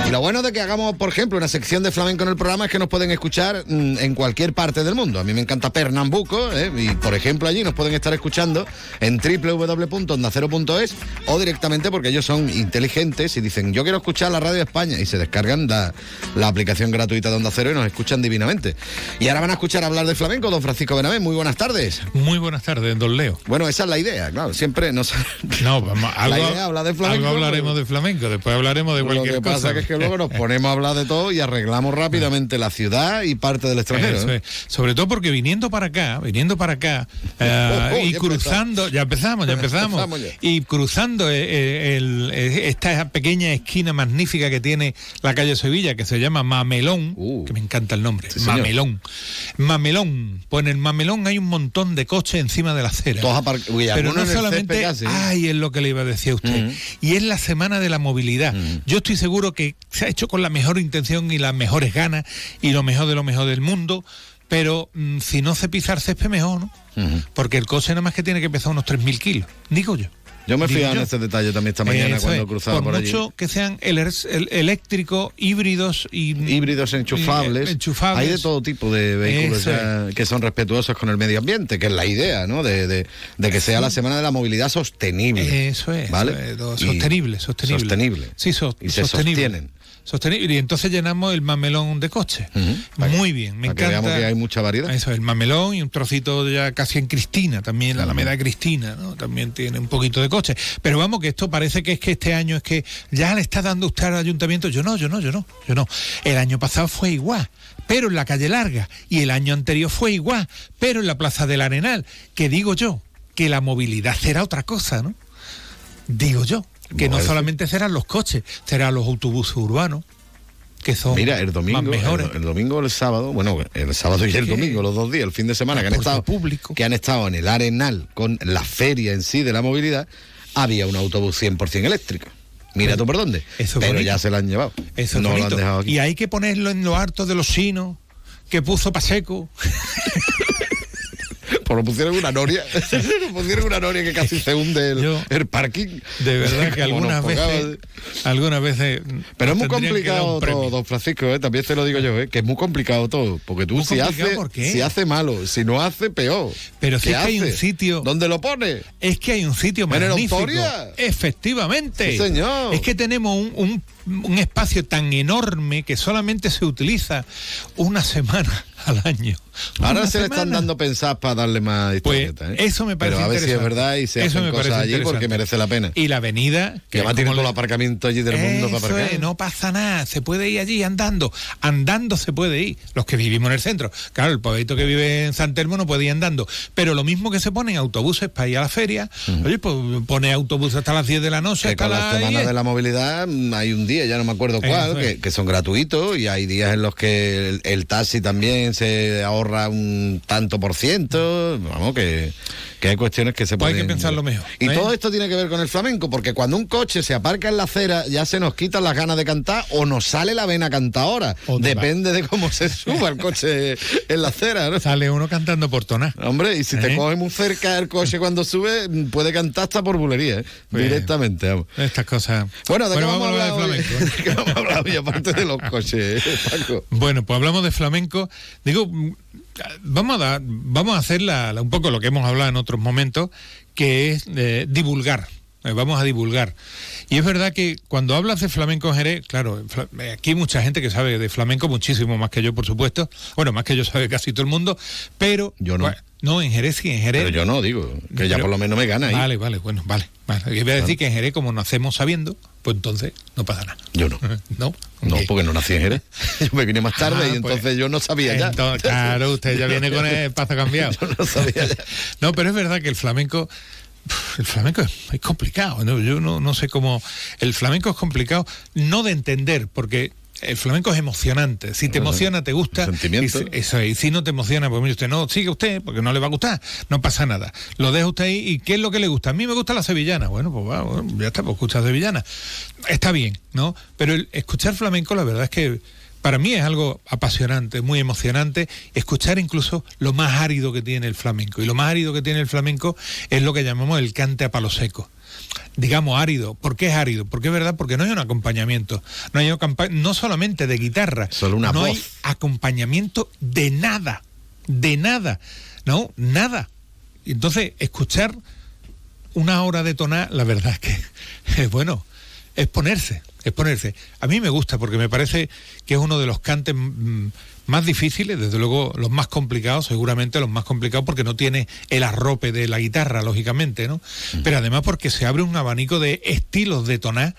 Y lo bueno de que hagamos, por ejemplo, una sección de flamenco en el programa es que nos pueden escuchar mm, en cualquier parte del mundo. A mí me encanta Pernambuco, ¿eh? y por ejemplo allí nos pueden estar escuchando en www.ondacero.es o directamente porque ellos son inteligentes y dicen, yo quiero escuchar la radio de España y se descargan la, la aplicación gratuita de Onda Cero y nos escuchan divinamente. Y ahora van a escuchar hablar de flamenco, don Francisco Benavés. Muy buenas tardes. Muy buenas tardes, don Leo. Bueno, esa es la idea, claro. Siempre nos... No, vamos, la algo, idea habla de flamenco. algo hablaremos de flamenco, después hablaremos de Lo cualquier que pasa cosa. que es que que luego nos ponemos a hablar de todo y arreglamos rápidamente la ciudad y parte del extranjero. Eso ¿eh? es. Sobre todo porque viniendo para acá, viniendo para acá eh, Oh, y ya cruzando, ya empezamos, ya empezamos, Empezamos ya. y cruzando eh, el- eh, esta pequeña esquina magnífica que tiene la calle Sevilla, que se llama Mamelón, que me encanta el nombre. Mamelón. Mamelón, pues en el Mamelón hay un montón de coches encima de la acera. Uy, Pero no solamente, ¿eh? ay, es lo que le iba a decir a usted. Y es la semana de la movilidad. Yo estoy seguro que se ha hecho con la mejor intención y las mejores ganas y lo mejor de lo mejor del mundo, pero mm, si no se pisa el césped mejor, ¿no? Porque el coche nada más que tiene que pesar unos 3.000 kilos, digo yo. Yo me fijado en este detalle también esta mañana cuando es. cruzaba por, allí. mucho que sean el- eléctricos, híbridos y híbridos enchufables. y, eh, enchufables. Hay de todo tipo de vehículos ya que son respetuosos con el medio ambiente, que es la idea, ¿no? De, de- de que sea la semana de la movilidad sostenible. Eso es, ¿vale? eso es, sostenible, sostenible. Sostenible. Sí, so- Y se sostienen. Sostenible. Y entonces llenamos el mamelón de coches. Muy bien, me que encanta. veamos que hay mucha variedad. Eso, el mamelón y un trocito ya casi en Cristina, también la Alameda de Cristina, ¿no? También tiene un poquito de coche. Pero vamos, que esto parece que es que este año es que ya le está dando usted al ayuntamiento. Yo no, yo no, yo no, yo no. El año pasado fue igual, pero en la calle larga. Y el año anterior fue igual, pero en la Plaza del Arenal. Que digo yo, que la movilidad será otra cosa, ¿no? Digo yo. Que no solamente serán los coches, serán los autobuses urbanos, que son Mira, el domingo, más mejores. el, el domingo o el sábado, bueno, el sábado y el domingo, los dos días, el fin de semana, que han, estado, que han estado en el Arenal con la feria en sí de la movilidad, había un autobús 100% eléctrico. Mira tú por dónde. Eso es Pero bonito. ya se lo han llevado. Eso no lo han dejado aquí. Y hay que ponerlo en lo harto de los chinos que puso Pacheco. Por lo pusieron una noria. Lo pusieron una noria que casi se hunde el, el parking. De verdad que algunas veces, algunas veces. Pero es muy complicado todo, don Francisco, ¿eh? también te lo digo yo, ¿eh? que es muy complicado todo. Porque tú Muy si hace, si hace malo, si no hace, peor. Pero si ¿Qué es que hay un sitio. ¿Dónde lo pone? Es que hay un sitio ¿En magnífico. Autoria? Efectivamente. Sí, señor. Es que tenemos un, un- un espacio tan enorme que solamente se utiliza una semana al año. Ahora se le están dando pensar para darle más Pues historieta, ¿eh? eso me parece Pero a ver si es verdad y se Eso hacen me cosas allí porque merece la pena. Y la avenida. Que además tiene todo el aparcamiento allí del mundo para aparcar. es, no pasa nada, se puede ir allí andando, andando se puede ir, los que vivimos en el centro. Claro, el pobrecito que vive en San Telmo no puede ir andando, pero lo mismo que se ponen autobuses para ir a la feria, oye, pues pone autobuses hasta las 10 de la noche, Que hasta con la las semana 10. de la movilidad mm, hay un día, ya no me acuerdo cuál, es. que, que son gratuitos y hay días en los que el, el taxi también se ahorra un tanto por ciento. Vamos, que, que hay cuestiones que se Pues hay pueden... que pensarlo mejor, Y ¿eh? todo esto tiene que ver con el flamenco, porque cuando un coche se aparca en la acera ya se nos quitan las ganas de cantar o nos sale la vena cantadora. Depende de cómo se suba el coche en la acera. ¿no? Sale uno cantando por tonar. Hombre, y si te ¿Eh? coge muy cerca el coche cuando sube, puede cantar hasta por bulería, ¿eh? Pues, directamente. Vamos. Estas cosas. Bueno, ¿de qué Bueno, vamos, a hablar de flamenco. ¿De qué vamos a hablar hoy, aparte de los coches, Paco? Bueno, pues hablamos de flamenco. Digo, vamos a dar, vamos a hacer la- la- un poco lo que hemos hablado en otros momentos, que es eh, divulgar. Eh, Vamos a divulgar. Y es verdad que cuando hablas de flamenco en Jerez, claro, eh, aquí hay mucha gente que sabe de flamenco, muchísimo más que yo, por supuesto. Bueno, más que yo sabe casi todo el mundo, pero... Yo no. bueno, no, en Jerez sí, en Jerez. Pero yo no, digo, que ya por lo menos me gana ahí. Vale, vale, bueno, vale. vale. Voy a decir que en Jerez, como nacemos sabiendo, pues entonces no pasa nada. Yo no. ¿No? No, porque no nací en Jerez. Yo me vine más tarde Ah, y pues, entonces yo no sabía ya. Claro, usted ya viene con el paso cambiado. Yo no sabía ya. No, pero es verdad que el flamenco, el flamenco es, es complicado. ¿no? Yo no, no sé cómo. El flamenco es complicado, no de entender, porque el flamenco es emocionante. Si te emociona, te gusta. Sentimiento. Y si, eso, es. y si no te emociona, pues mire usted, no, sigue usted, porque no le va a gustar. No pasa nada. Lo deja usted ahí. ¿Y qué es lo que le gusta? A mí me gusta la sevillana. Bueno, pues va, bueno, ya está, pues escucha sevillana. Está bien, ¿no? Pero el escuchar flamenco, la verdad es que para mí es algo apasionante, muy emocionante, escuchar incluso lo más árido que tiene el flamenco. Y lo más árido que tiene el flamenco es lo que llamamos el cante a palo seco. Digamos árido. ¿Por qué es árido? Porque es verdad, porque no hay un acompañamiento. No hay acompa- no solamente de guitarra. Solo una no voz. hay acompañamiento de nada. De nada. No, nada. Entonces, escuchar una hora de tonar, la verdad es que, es bueno, es ponerse, es ponerse. A mí me gusta porque me parece que es uno de los cantes mm, más difíciles, desde luego los más complicados, seguramente los más complicados porque no tiene el arrope de la guitarra, lógicamente, ¿no? Pero además porque se abre un abanico de estilos de tonar.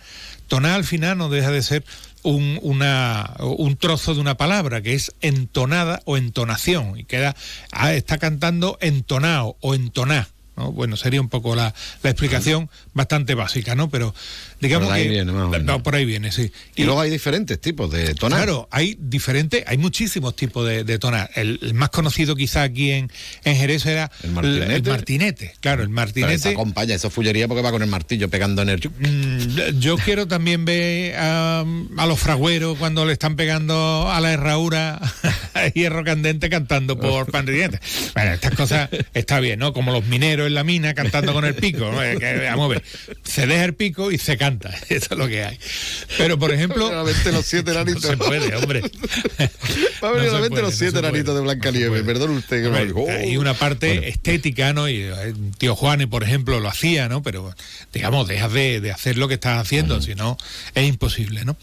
Tonar al final no deja de ser un, una, un trozo de una palabra que es entonada o entonación y queda, ah, está cantando entonado o entoná. ¿No? Bueno, sería un poco la, la explicación bastante básica, ¿no? Pero digamos Por ahí que viene, más no, por ahí viene, sí. Y, luego hay diferentes tipos de tonar. Claro, hay diferentes, hay muchísimos tipos de, de tonar. El, el más conocido quizá aquí en, en Jerez era El martinete. el martinete. Claro, el Pero martinete. acompaña, eso es fullería porque va con el martillo pegando en el... Mm, Yo quiero también ver a, a los fragüeros cuando le están pegando a la herradura hierro candente cantando por martinete. Bueno, estas cosas está bien, ¿no? Como los mineros en la mina cantando con el pico. ¿no? Vamos a ver, se deja el pico y se canta. Eso es lo que hay. Pero, por ejemplo... Los siete enanitos. No se puede, hombre. Va a venir No puede, los no siete enanitos de Blancanieves. Perdón usted que dijo. Hay una parte estética, ¿no? Y eh, tío Juanes, por ejemplo, lo hacía, ¿no? Pero, digamos, dejas de, de hacer lo que estás haciendo, si no, es imposible, ¿no?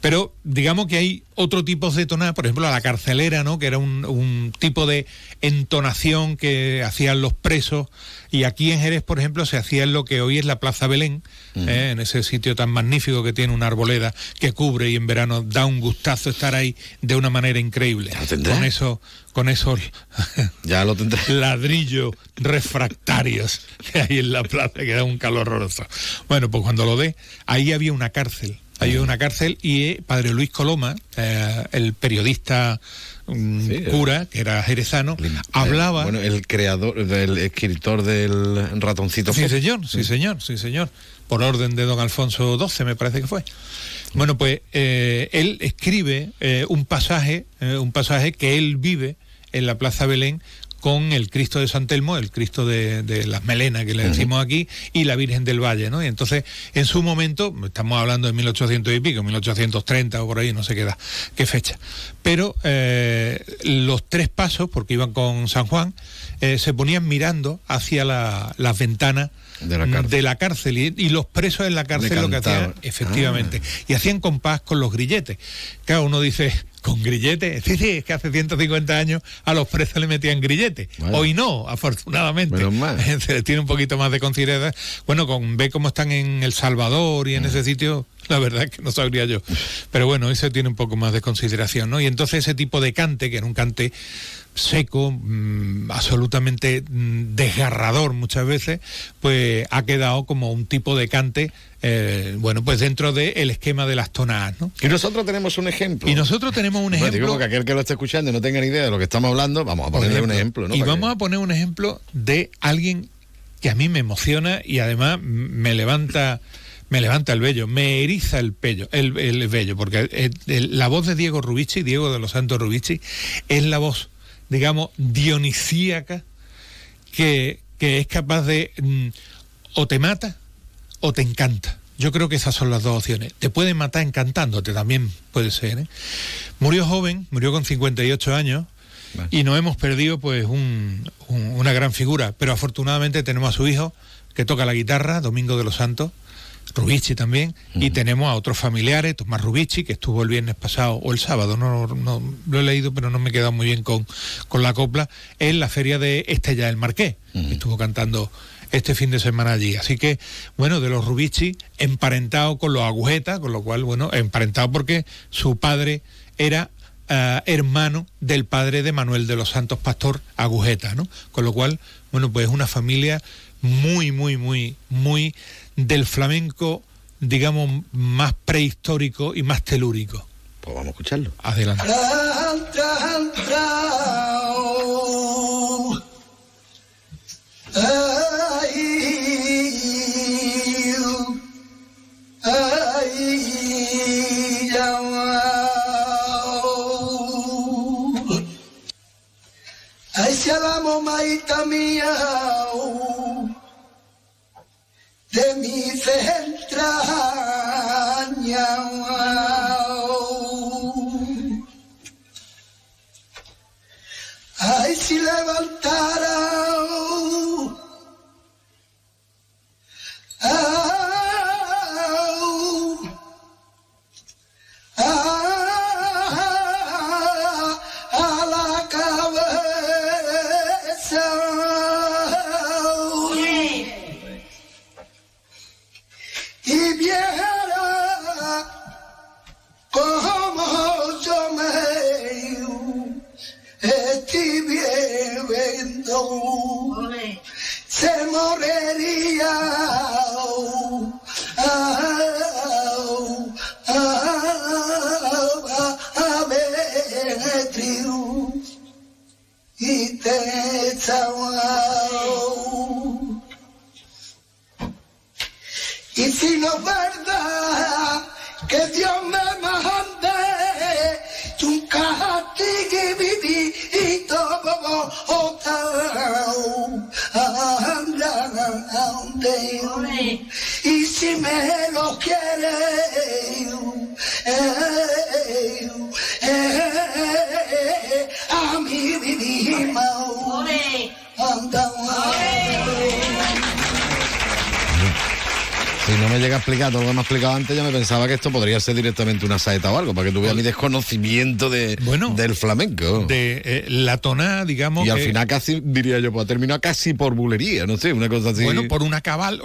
Pero, digamos que hay otro tipo de tonar, por ejemplo, a la carcelera, ¿no? Que era un, un tipo de entonación que hacían los presos. Y aquí en Jerez, por ejemplo, se hacía en lo que hoy es la Plaza Belén, ¿eh? en ese sitio tan magnífico que tiene una arboleda que cubre y en verano da un gustazo estar ahí de una manera increíble. Con eso, con esos ya lo ladrillos refractarios que hay en la plaza, que da un calor horroroso. Bueno, pues cuando lo ve, ahí había una cárcel. Había una cárcel y eh, Padre Luis Coloma, eh, el periodista mm, cura, que era jerezano, hablaba... Bueno, el creador, el escritor del ratoncito. Sí, Fox. señor, sí, señor, sí, señor. Por orden de don Alfonso XII, me parece que fue. Bueno, pues eh, él escribe eh, un pasaje, eh, un pasaje que él vive en la Plaza Belén con el Cristo de San Telmo, el Cristo de, de las Melenas que le decimos aquí, y la Virgen del Valle, ¿no? Y entonces, en su momento, estamos hablando de 1800 y pico, 1830 o por ahí, no sé qué edad, qué fecha. Pero eh, los tres pasos, porque iban con San Juan, eh, se ponían mirando hacia la- las ventanas De la cárcel. de la cárcel y, y los presos en la cárcel lo que hacían, efectivamente, y hacían compás con los grilletes. Claro, uno dice, ¿con grilletes? Sí, sí, es que hace 150 años a los presos le metían grilletes. Hoy no, afortunadamente. Menos mal. Se les tiene un poquito más de consideración. Bueno, con ve cómo están en El Salvador y en ese sitio, la verdad es que no sabría yo. Pero bueno, ese tiene un poco más de consideración, ¿no? Y entonces ese tipo de cante, que era un cante seco, mm, absolutamente mm, desgarrador muchas veces, pues ha quedado como un tipo de cante, eh, bueno, pues dentro del esquema de las tonadas, ¿no? Y nosotros tenemos un ejemplo. Y nosotros tenemos un Bueno, ejemplo. digo, porque aquel que lo esté escuchando y no tenga ni idea de lo que estamos hablando, vamos a ponerle un ejemplo, ¿no? Y vamos a poner un ejemplo de alguien que a mí me emociona y además me levanta me levanta el vello, me eriza el pello, el, el vello, porque el- el- la voz de Diego Rubici, Diego de los Santos Rubici, es la voz, digamos, dionisíaca que, que es capaz de mm, o te mata o te encanta. Yo creo que esas son las dos opciones. Te puede matar encantándote también, puede ser. ¿eh? Murió joven, murió con 58 años y nos hemos perdido pues un- un- una gran figura. Pero afortunadamente tenemos a su hijo que toca la guitarra, Domingo de los Santos, Rubici también, y tenemos a otros familiares, Tomás Rubici, que estuvo el viernes pasado o el sábado, no, no- lo he leído, pero no me he quedado muy bien con, con la copla, en la feria de Estella del Marqués, que estuvo cantando este fin de semana allí. Así que, bueno, de los Rubici, emparentado con los Agujetas, con lo cual, bueno, emparentado porque su padre era ah, hermano del padre de Manuel de los Santos Pastor Agujeta, ¿no? Con lo cual, bueno, pues una familia muy, muy, muy, muy del flamenco, digamos, más prehistórico y más telúrico. Pues vamos a escucharlo. Adelante. Ay, se la mamaita mía mis entrañas. Ay, si levantara todo lo que me ha explicado antes, yo me pensaba que esto podría ser directamente una saeta o algo, para que tuviera mi desconocimiento de, del flamenco. De eh, la tonada, digamos. Y al final casi, diría yo, pues ha terminado casi por bulería, no sé, una cosa así. Bueno, por una cabal,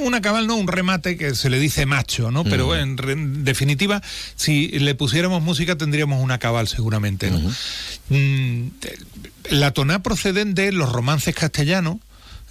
una cabal, no, un remate que se le dice macho, ¿no? Pero en, re- en definitiva, si le pusiéramos música tendríamos una cabal seguramente, ¿no? Mm, la toná proceden de los romances castellanos.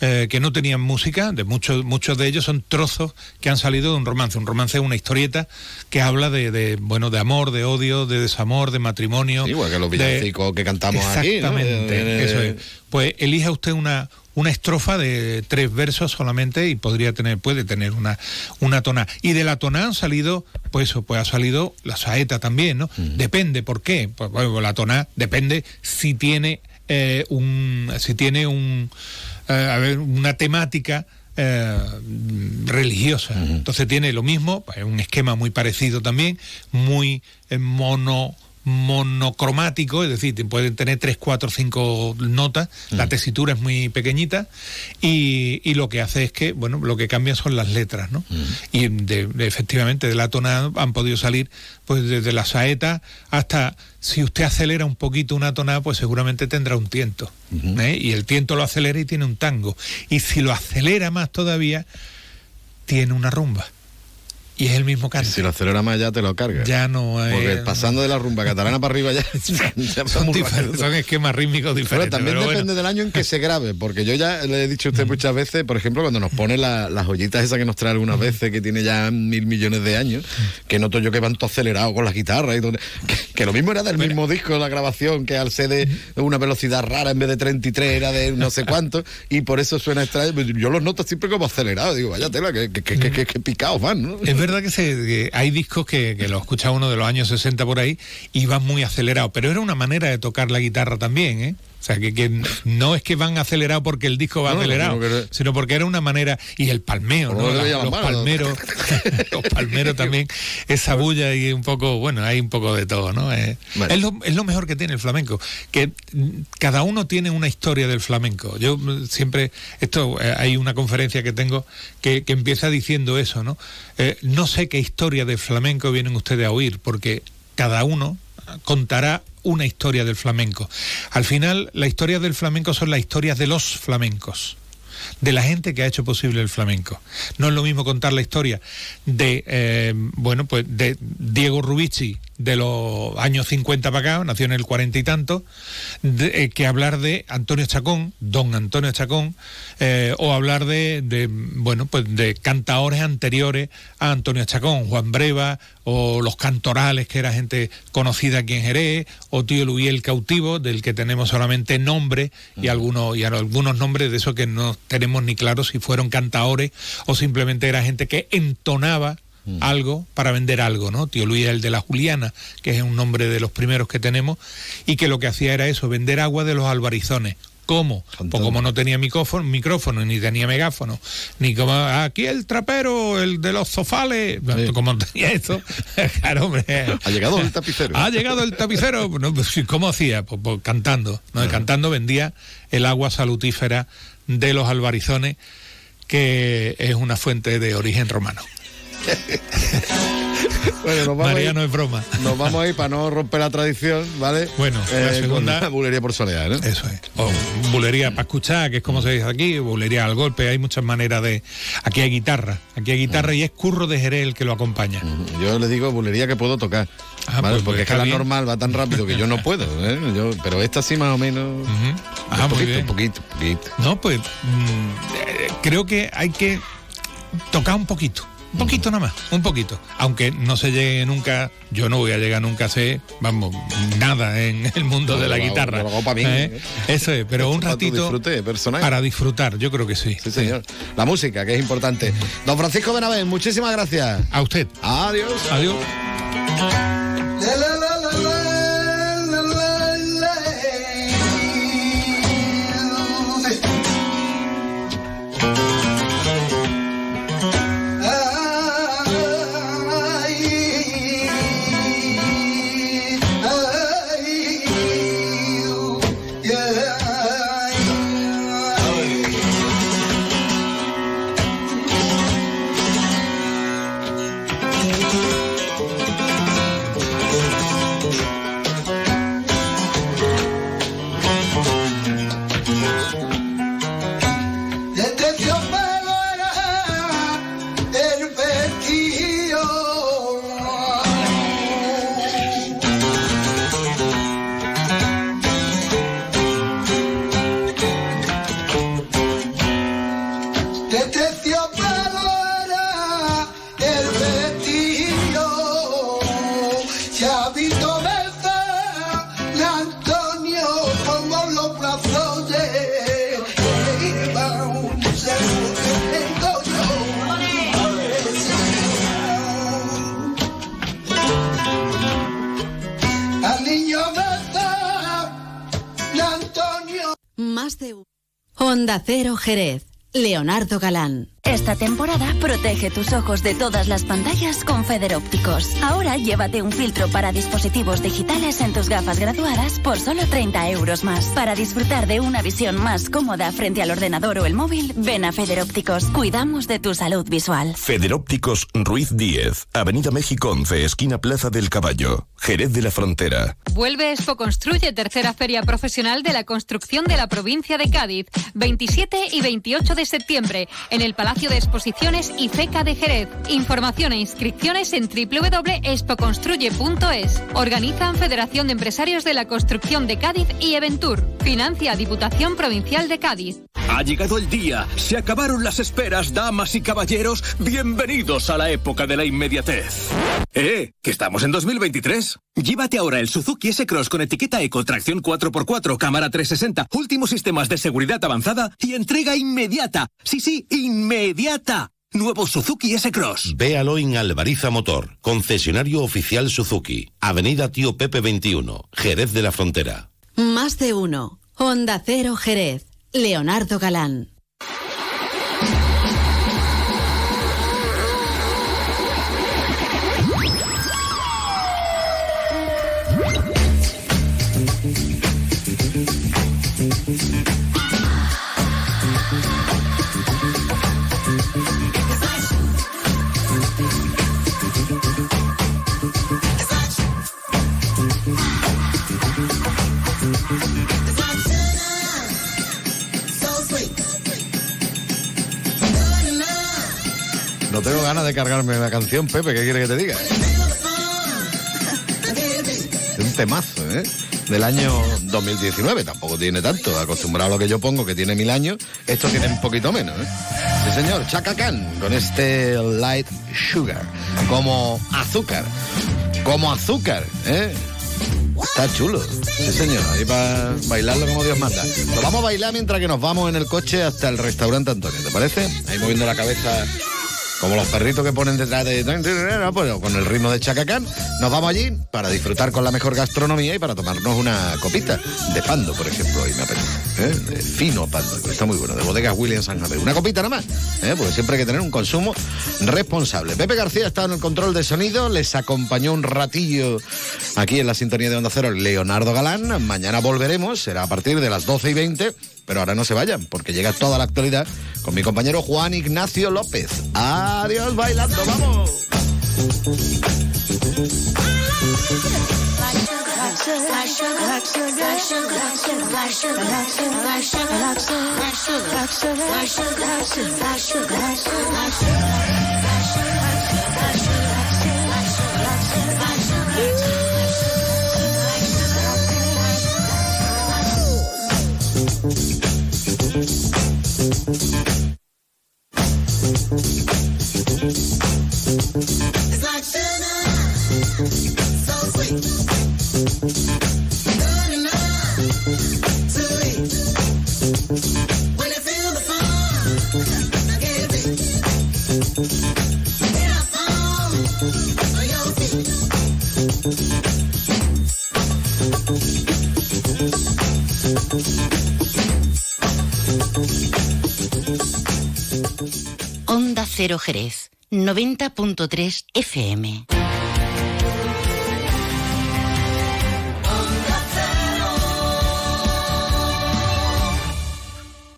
Eh, que no tenían música, de muchos muchos de ellos son trozos que han salido de un romance. Un romance es una historieta que habla de, de, bueno de amor, de odio, de desamor, de matrimonio. Igual que los de- villancicos que cantamos aquí, ¿no? Exactamente, Eh, eso es. Pues elija usted una, una estrofa de tres versos solamente y podría tener, puede tener una, una tona. Y de la tona han salido, pues eso, pues ha salido la saeta también, ¿no? Depende, ¿por qué? Pues bueno, la tona depende si tiene eh, un, si tiene un, eh, a ver, una temática eh, religiosa. Entonces tiene lo mismo, un esquema muy parecido también, muy eh, mono monocromático, es decir, pueden tener tres, cuatro, cinco notas, la tesitura es muy pequeñita y, y lo que hace es que, bueno, lo que cambia son las letras, ¿no? Y de- de- efectivamente de la tonada han podido salir pues desde la saeta hasta si usted acelera un poquito una tonada, pues seguramente tendrá un tiento. ¿eh? Y el tiento lo acelera y tiene un tango. Y si lo acelera más todavía, tiene una rumba. Y es el mismo cante. Si lo acelera más ya te lo carga. Ya no hay... Porque pasando de la rumba catalana para arriba ya, ya son, esquemas rítmicos Pero diferentes. también pero depende bueno. del año en que se grabe, porque yo ya le he dicho a usted muchas veces, por ejemplo, cuando nos pone la- las joyitas esas que nos trae algunas veces, que tiene ya mil millones de años, que noto yo que van todo acelerado con la guitarra y todo, que, que lo mismo era del mismo disco la grabación, que al ser de una velocidad rara en vez de 33 era de no sé cuánto, y por eso suena extraño. Pues Yo los noto siempre como acelerados, digo, vaya tela, que, que, que, que- que- que picados van, ¿no? Es verdad se, que hay discos que, que lo escucha uno de los años 60 por ahí y van muy acelerados, pero era una manera de tocar la guitarra también, ¿eh? O sea, que, que no es que van acelerado porque el disco va No, acelerado, sino que- sino porque era una manera, y el palmeo, ¿no? La- los palmeros, los palmeros también, esa bulla y un poco, bueno, hay un poco de todo, ¿no? Vale. es, lo, es lo mejor que tiene el flamenco, que cada uno tiene una historia del flamenco. Yo mm, siempre, esto, eh, hay una conferencia que tengo que, que empieza diciendo eso, ¿no? Eh, no sé qué historia del flamenco vienen ustedes a oír, porque cada uno contará una historia del flamenco. Al final, la historia del flamenco son las historias de los flamencos de la gente que ha hecho posible el flamenco. No es lo mismo contar la historia de, eh, bueno, pues de Diego Rubici de los años 50 para acá, nació en el cuarenta y tanto, de- eh, que hablar de Antonio Chacón, don Antonio Chacón, eh, o hablar de, de, bueno, pues de cantaores anteriores a Antonio Chacón, Juan Breva, o los cantorales, que era gente conocida aquí en Jerez, o Tío Luis el Cautivo, del que tenemos solamente nombre y algunos, y algunos nombres de esos que no tenemos ni claro si fueron cantaores o simplemente era gente que entonaba algo para vender algo, ¿no? Tío Luis el de la Juliana, que es un nombre de los primeros que tenemos, y que lo que hacía era eso, vender agua de los albarizones. ¿Cómo? Pues como no tenía micrófono, micrófono, ni tenía megáfono, ni como aquí el trapero, el de los zofales, como no tenía eso, claro, hombre. Ha llegado el tapicero. Ha llegado el tapicero. No, pues, sí, ¿Cómo hacía? Pues, pues, cantando. ¿no? Cantando vendía el agua salutífera de los albarizones, que es una fuente de origen romano. Bueno, nos vamos ir- es broma. Nos vamos a ir para no romper la tradición, ¿vale? Bueno, la Eh, segunda- la bulería por solear, ¿no? Eso es. O bulería para escuchar, que es como se dice aquí, bulería al golpe, hay muchas maneras de... Aquí hay guitarra, aquí hay guitarra y es Curro de Jerez el que lo acompaña. Yo le digo bulería que puedo tocar. Ah, ¿vale? pues, Porque es que está la bien. normal va tan rápido que yo no puedo, ¿eh? Yo- pero esta sí más o menos. Ah, un muy poquito, bien. un poquito, un poquito. No, pues mm, eh, creo que hay que tocar un poquito. Un poquito nada más, un poquito. Aunque no se llegue nunca, yo no voy a llegar nunca a ser, vamos, nada en el mundo de la Lo guitarra. lo mí, ¿Eh? ¿eh? Eso es, pero un ratito disfrute personal. para disfrutar, yo creo que sí. Sí, señor. La música, que es importante. Don Francisco Benavén, muchísimas gracias. A usted. Adiós. Adiós. Cero Jerez. Leonardo Galán. Esta temporada protege tus ojos de todas las pantallas con Feder Ópticos. Ahora llévate un filtro para dispositivos digitales en tus gafas graduadas por solo 30 euros más. Para disfrutar de una visión más cómoda frente al ordenador o el móvil, ven a Feder Ópticos. Cuidamos de tu salud visual. Federópticos Ruiz 10, Avenida México 11, esquina Plaza del Caballo, Jerez de la Frontera. Vuelve Expo Construye, tercera feria profesional de la construcción de la provincia de Cádiz, 27 y 28 de septiembre, en el Palacio de Exposiciones y FECA de Jerez. Información e inscripciones en www.expoconstruye.es. Organizan Federación de Empresarios de la Construcción de Cádiz y Eventur. Financia Diputación Provincial de Cádiz. Ha llegado el día, se acabaron las esperas, damas y caballeros, bienvenidos a la época de la inmediatez. ¡Eh! Que estamos en 2023. Llévate ahora el Suzuki S-Cross con etiqueta Eco, tracción 4x4, cámara 360, últimos sistemas de seguridad avanzada y entrega inmediata. Sí, sí, inmediata. Nuevo Suzuki S-Cross. Véalo en Alvariza Motor, concesionario oficial Suzuki, Avenida Tío Pepe 21, Jerez de la Frontera. Más de uno. Honda Cero Jerez. Leonardo Galán. Tengo ganas de cargarme la canción, Pepe, ¿qué quiere que te diga? Es un temazo, ¿eh? Del año 2019, tampoco tiene tanto. Acostumbrado a lo que yo pongo, que tiene mil años, esto tiene un poquito menos, ¿eh? Sí, señor, Chaka con este Light Sugar, como azúcar, como azúcar, ¿eh? Está chulo, señor, ahí para bailarlo como Dios manda. Vamos a bailar mientras que nos vamos en el coche hasta el restaurante Antonio, ¿te parece? Ahí moviendo la cabeza como los perritos que ponen detrás de... Pues con el ritmo de Chacacán, nos vamos allí para disfrutar con la mejor gastronomía y para tomarnos una copita de pando, por ejemplo, y me apetece. ¿eh? Fino pando, que está muy bueno, de bodegas Williams San Javier. Una copita nada más, ¿eh? porque siempre hay que tener un consumo responsable. Pepe García está en el control de sonido, les acompañó un ratillo aquí en la sintonía de Onda Cero Leonardo Galán. Mañana volveremos, será a partir de las 12 y 20. Pero ahora no se vayan, porque llega toda la actualidad con mi compañero Juan Ignacio López. Adiós bailando, vamos. It's like sugar, so sweet. Jerez. 90.3 FM.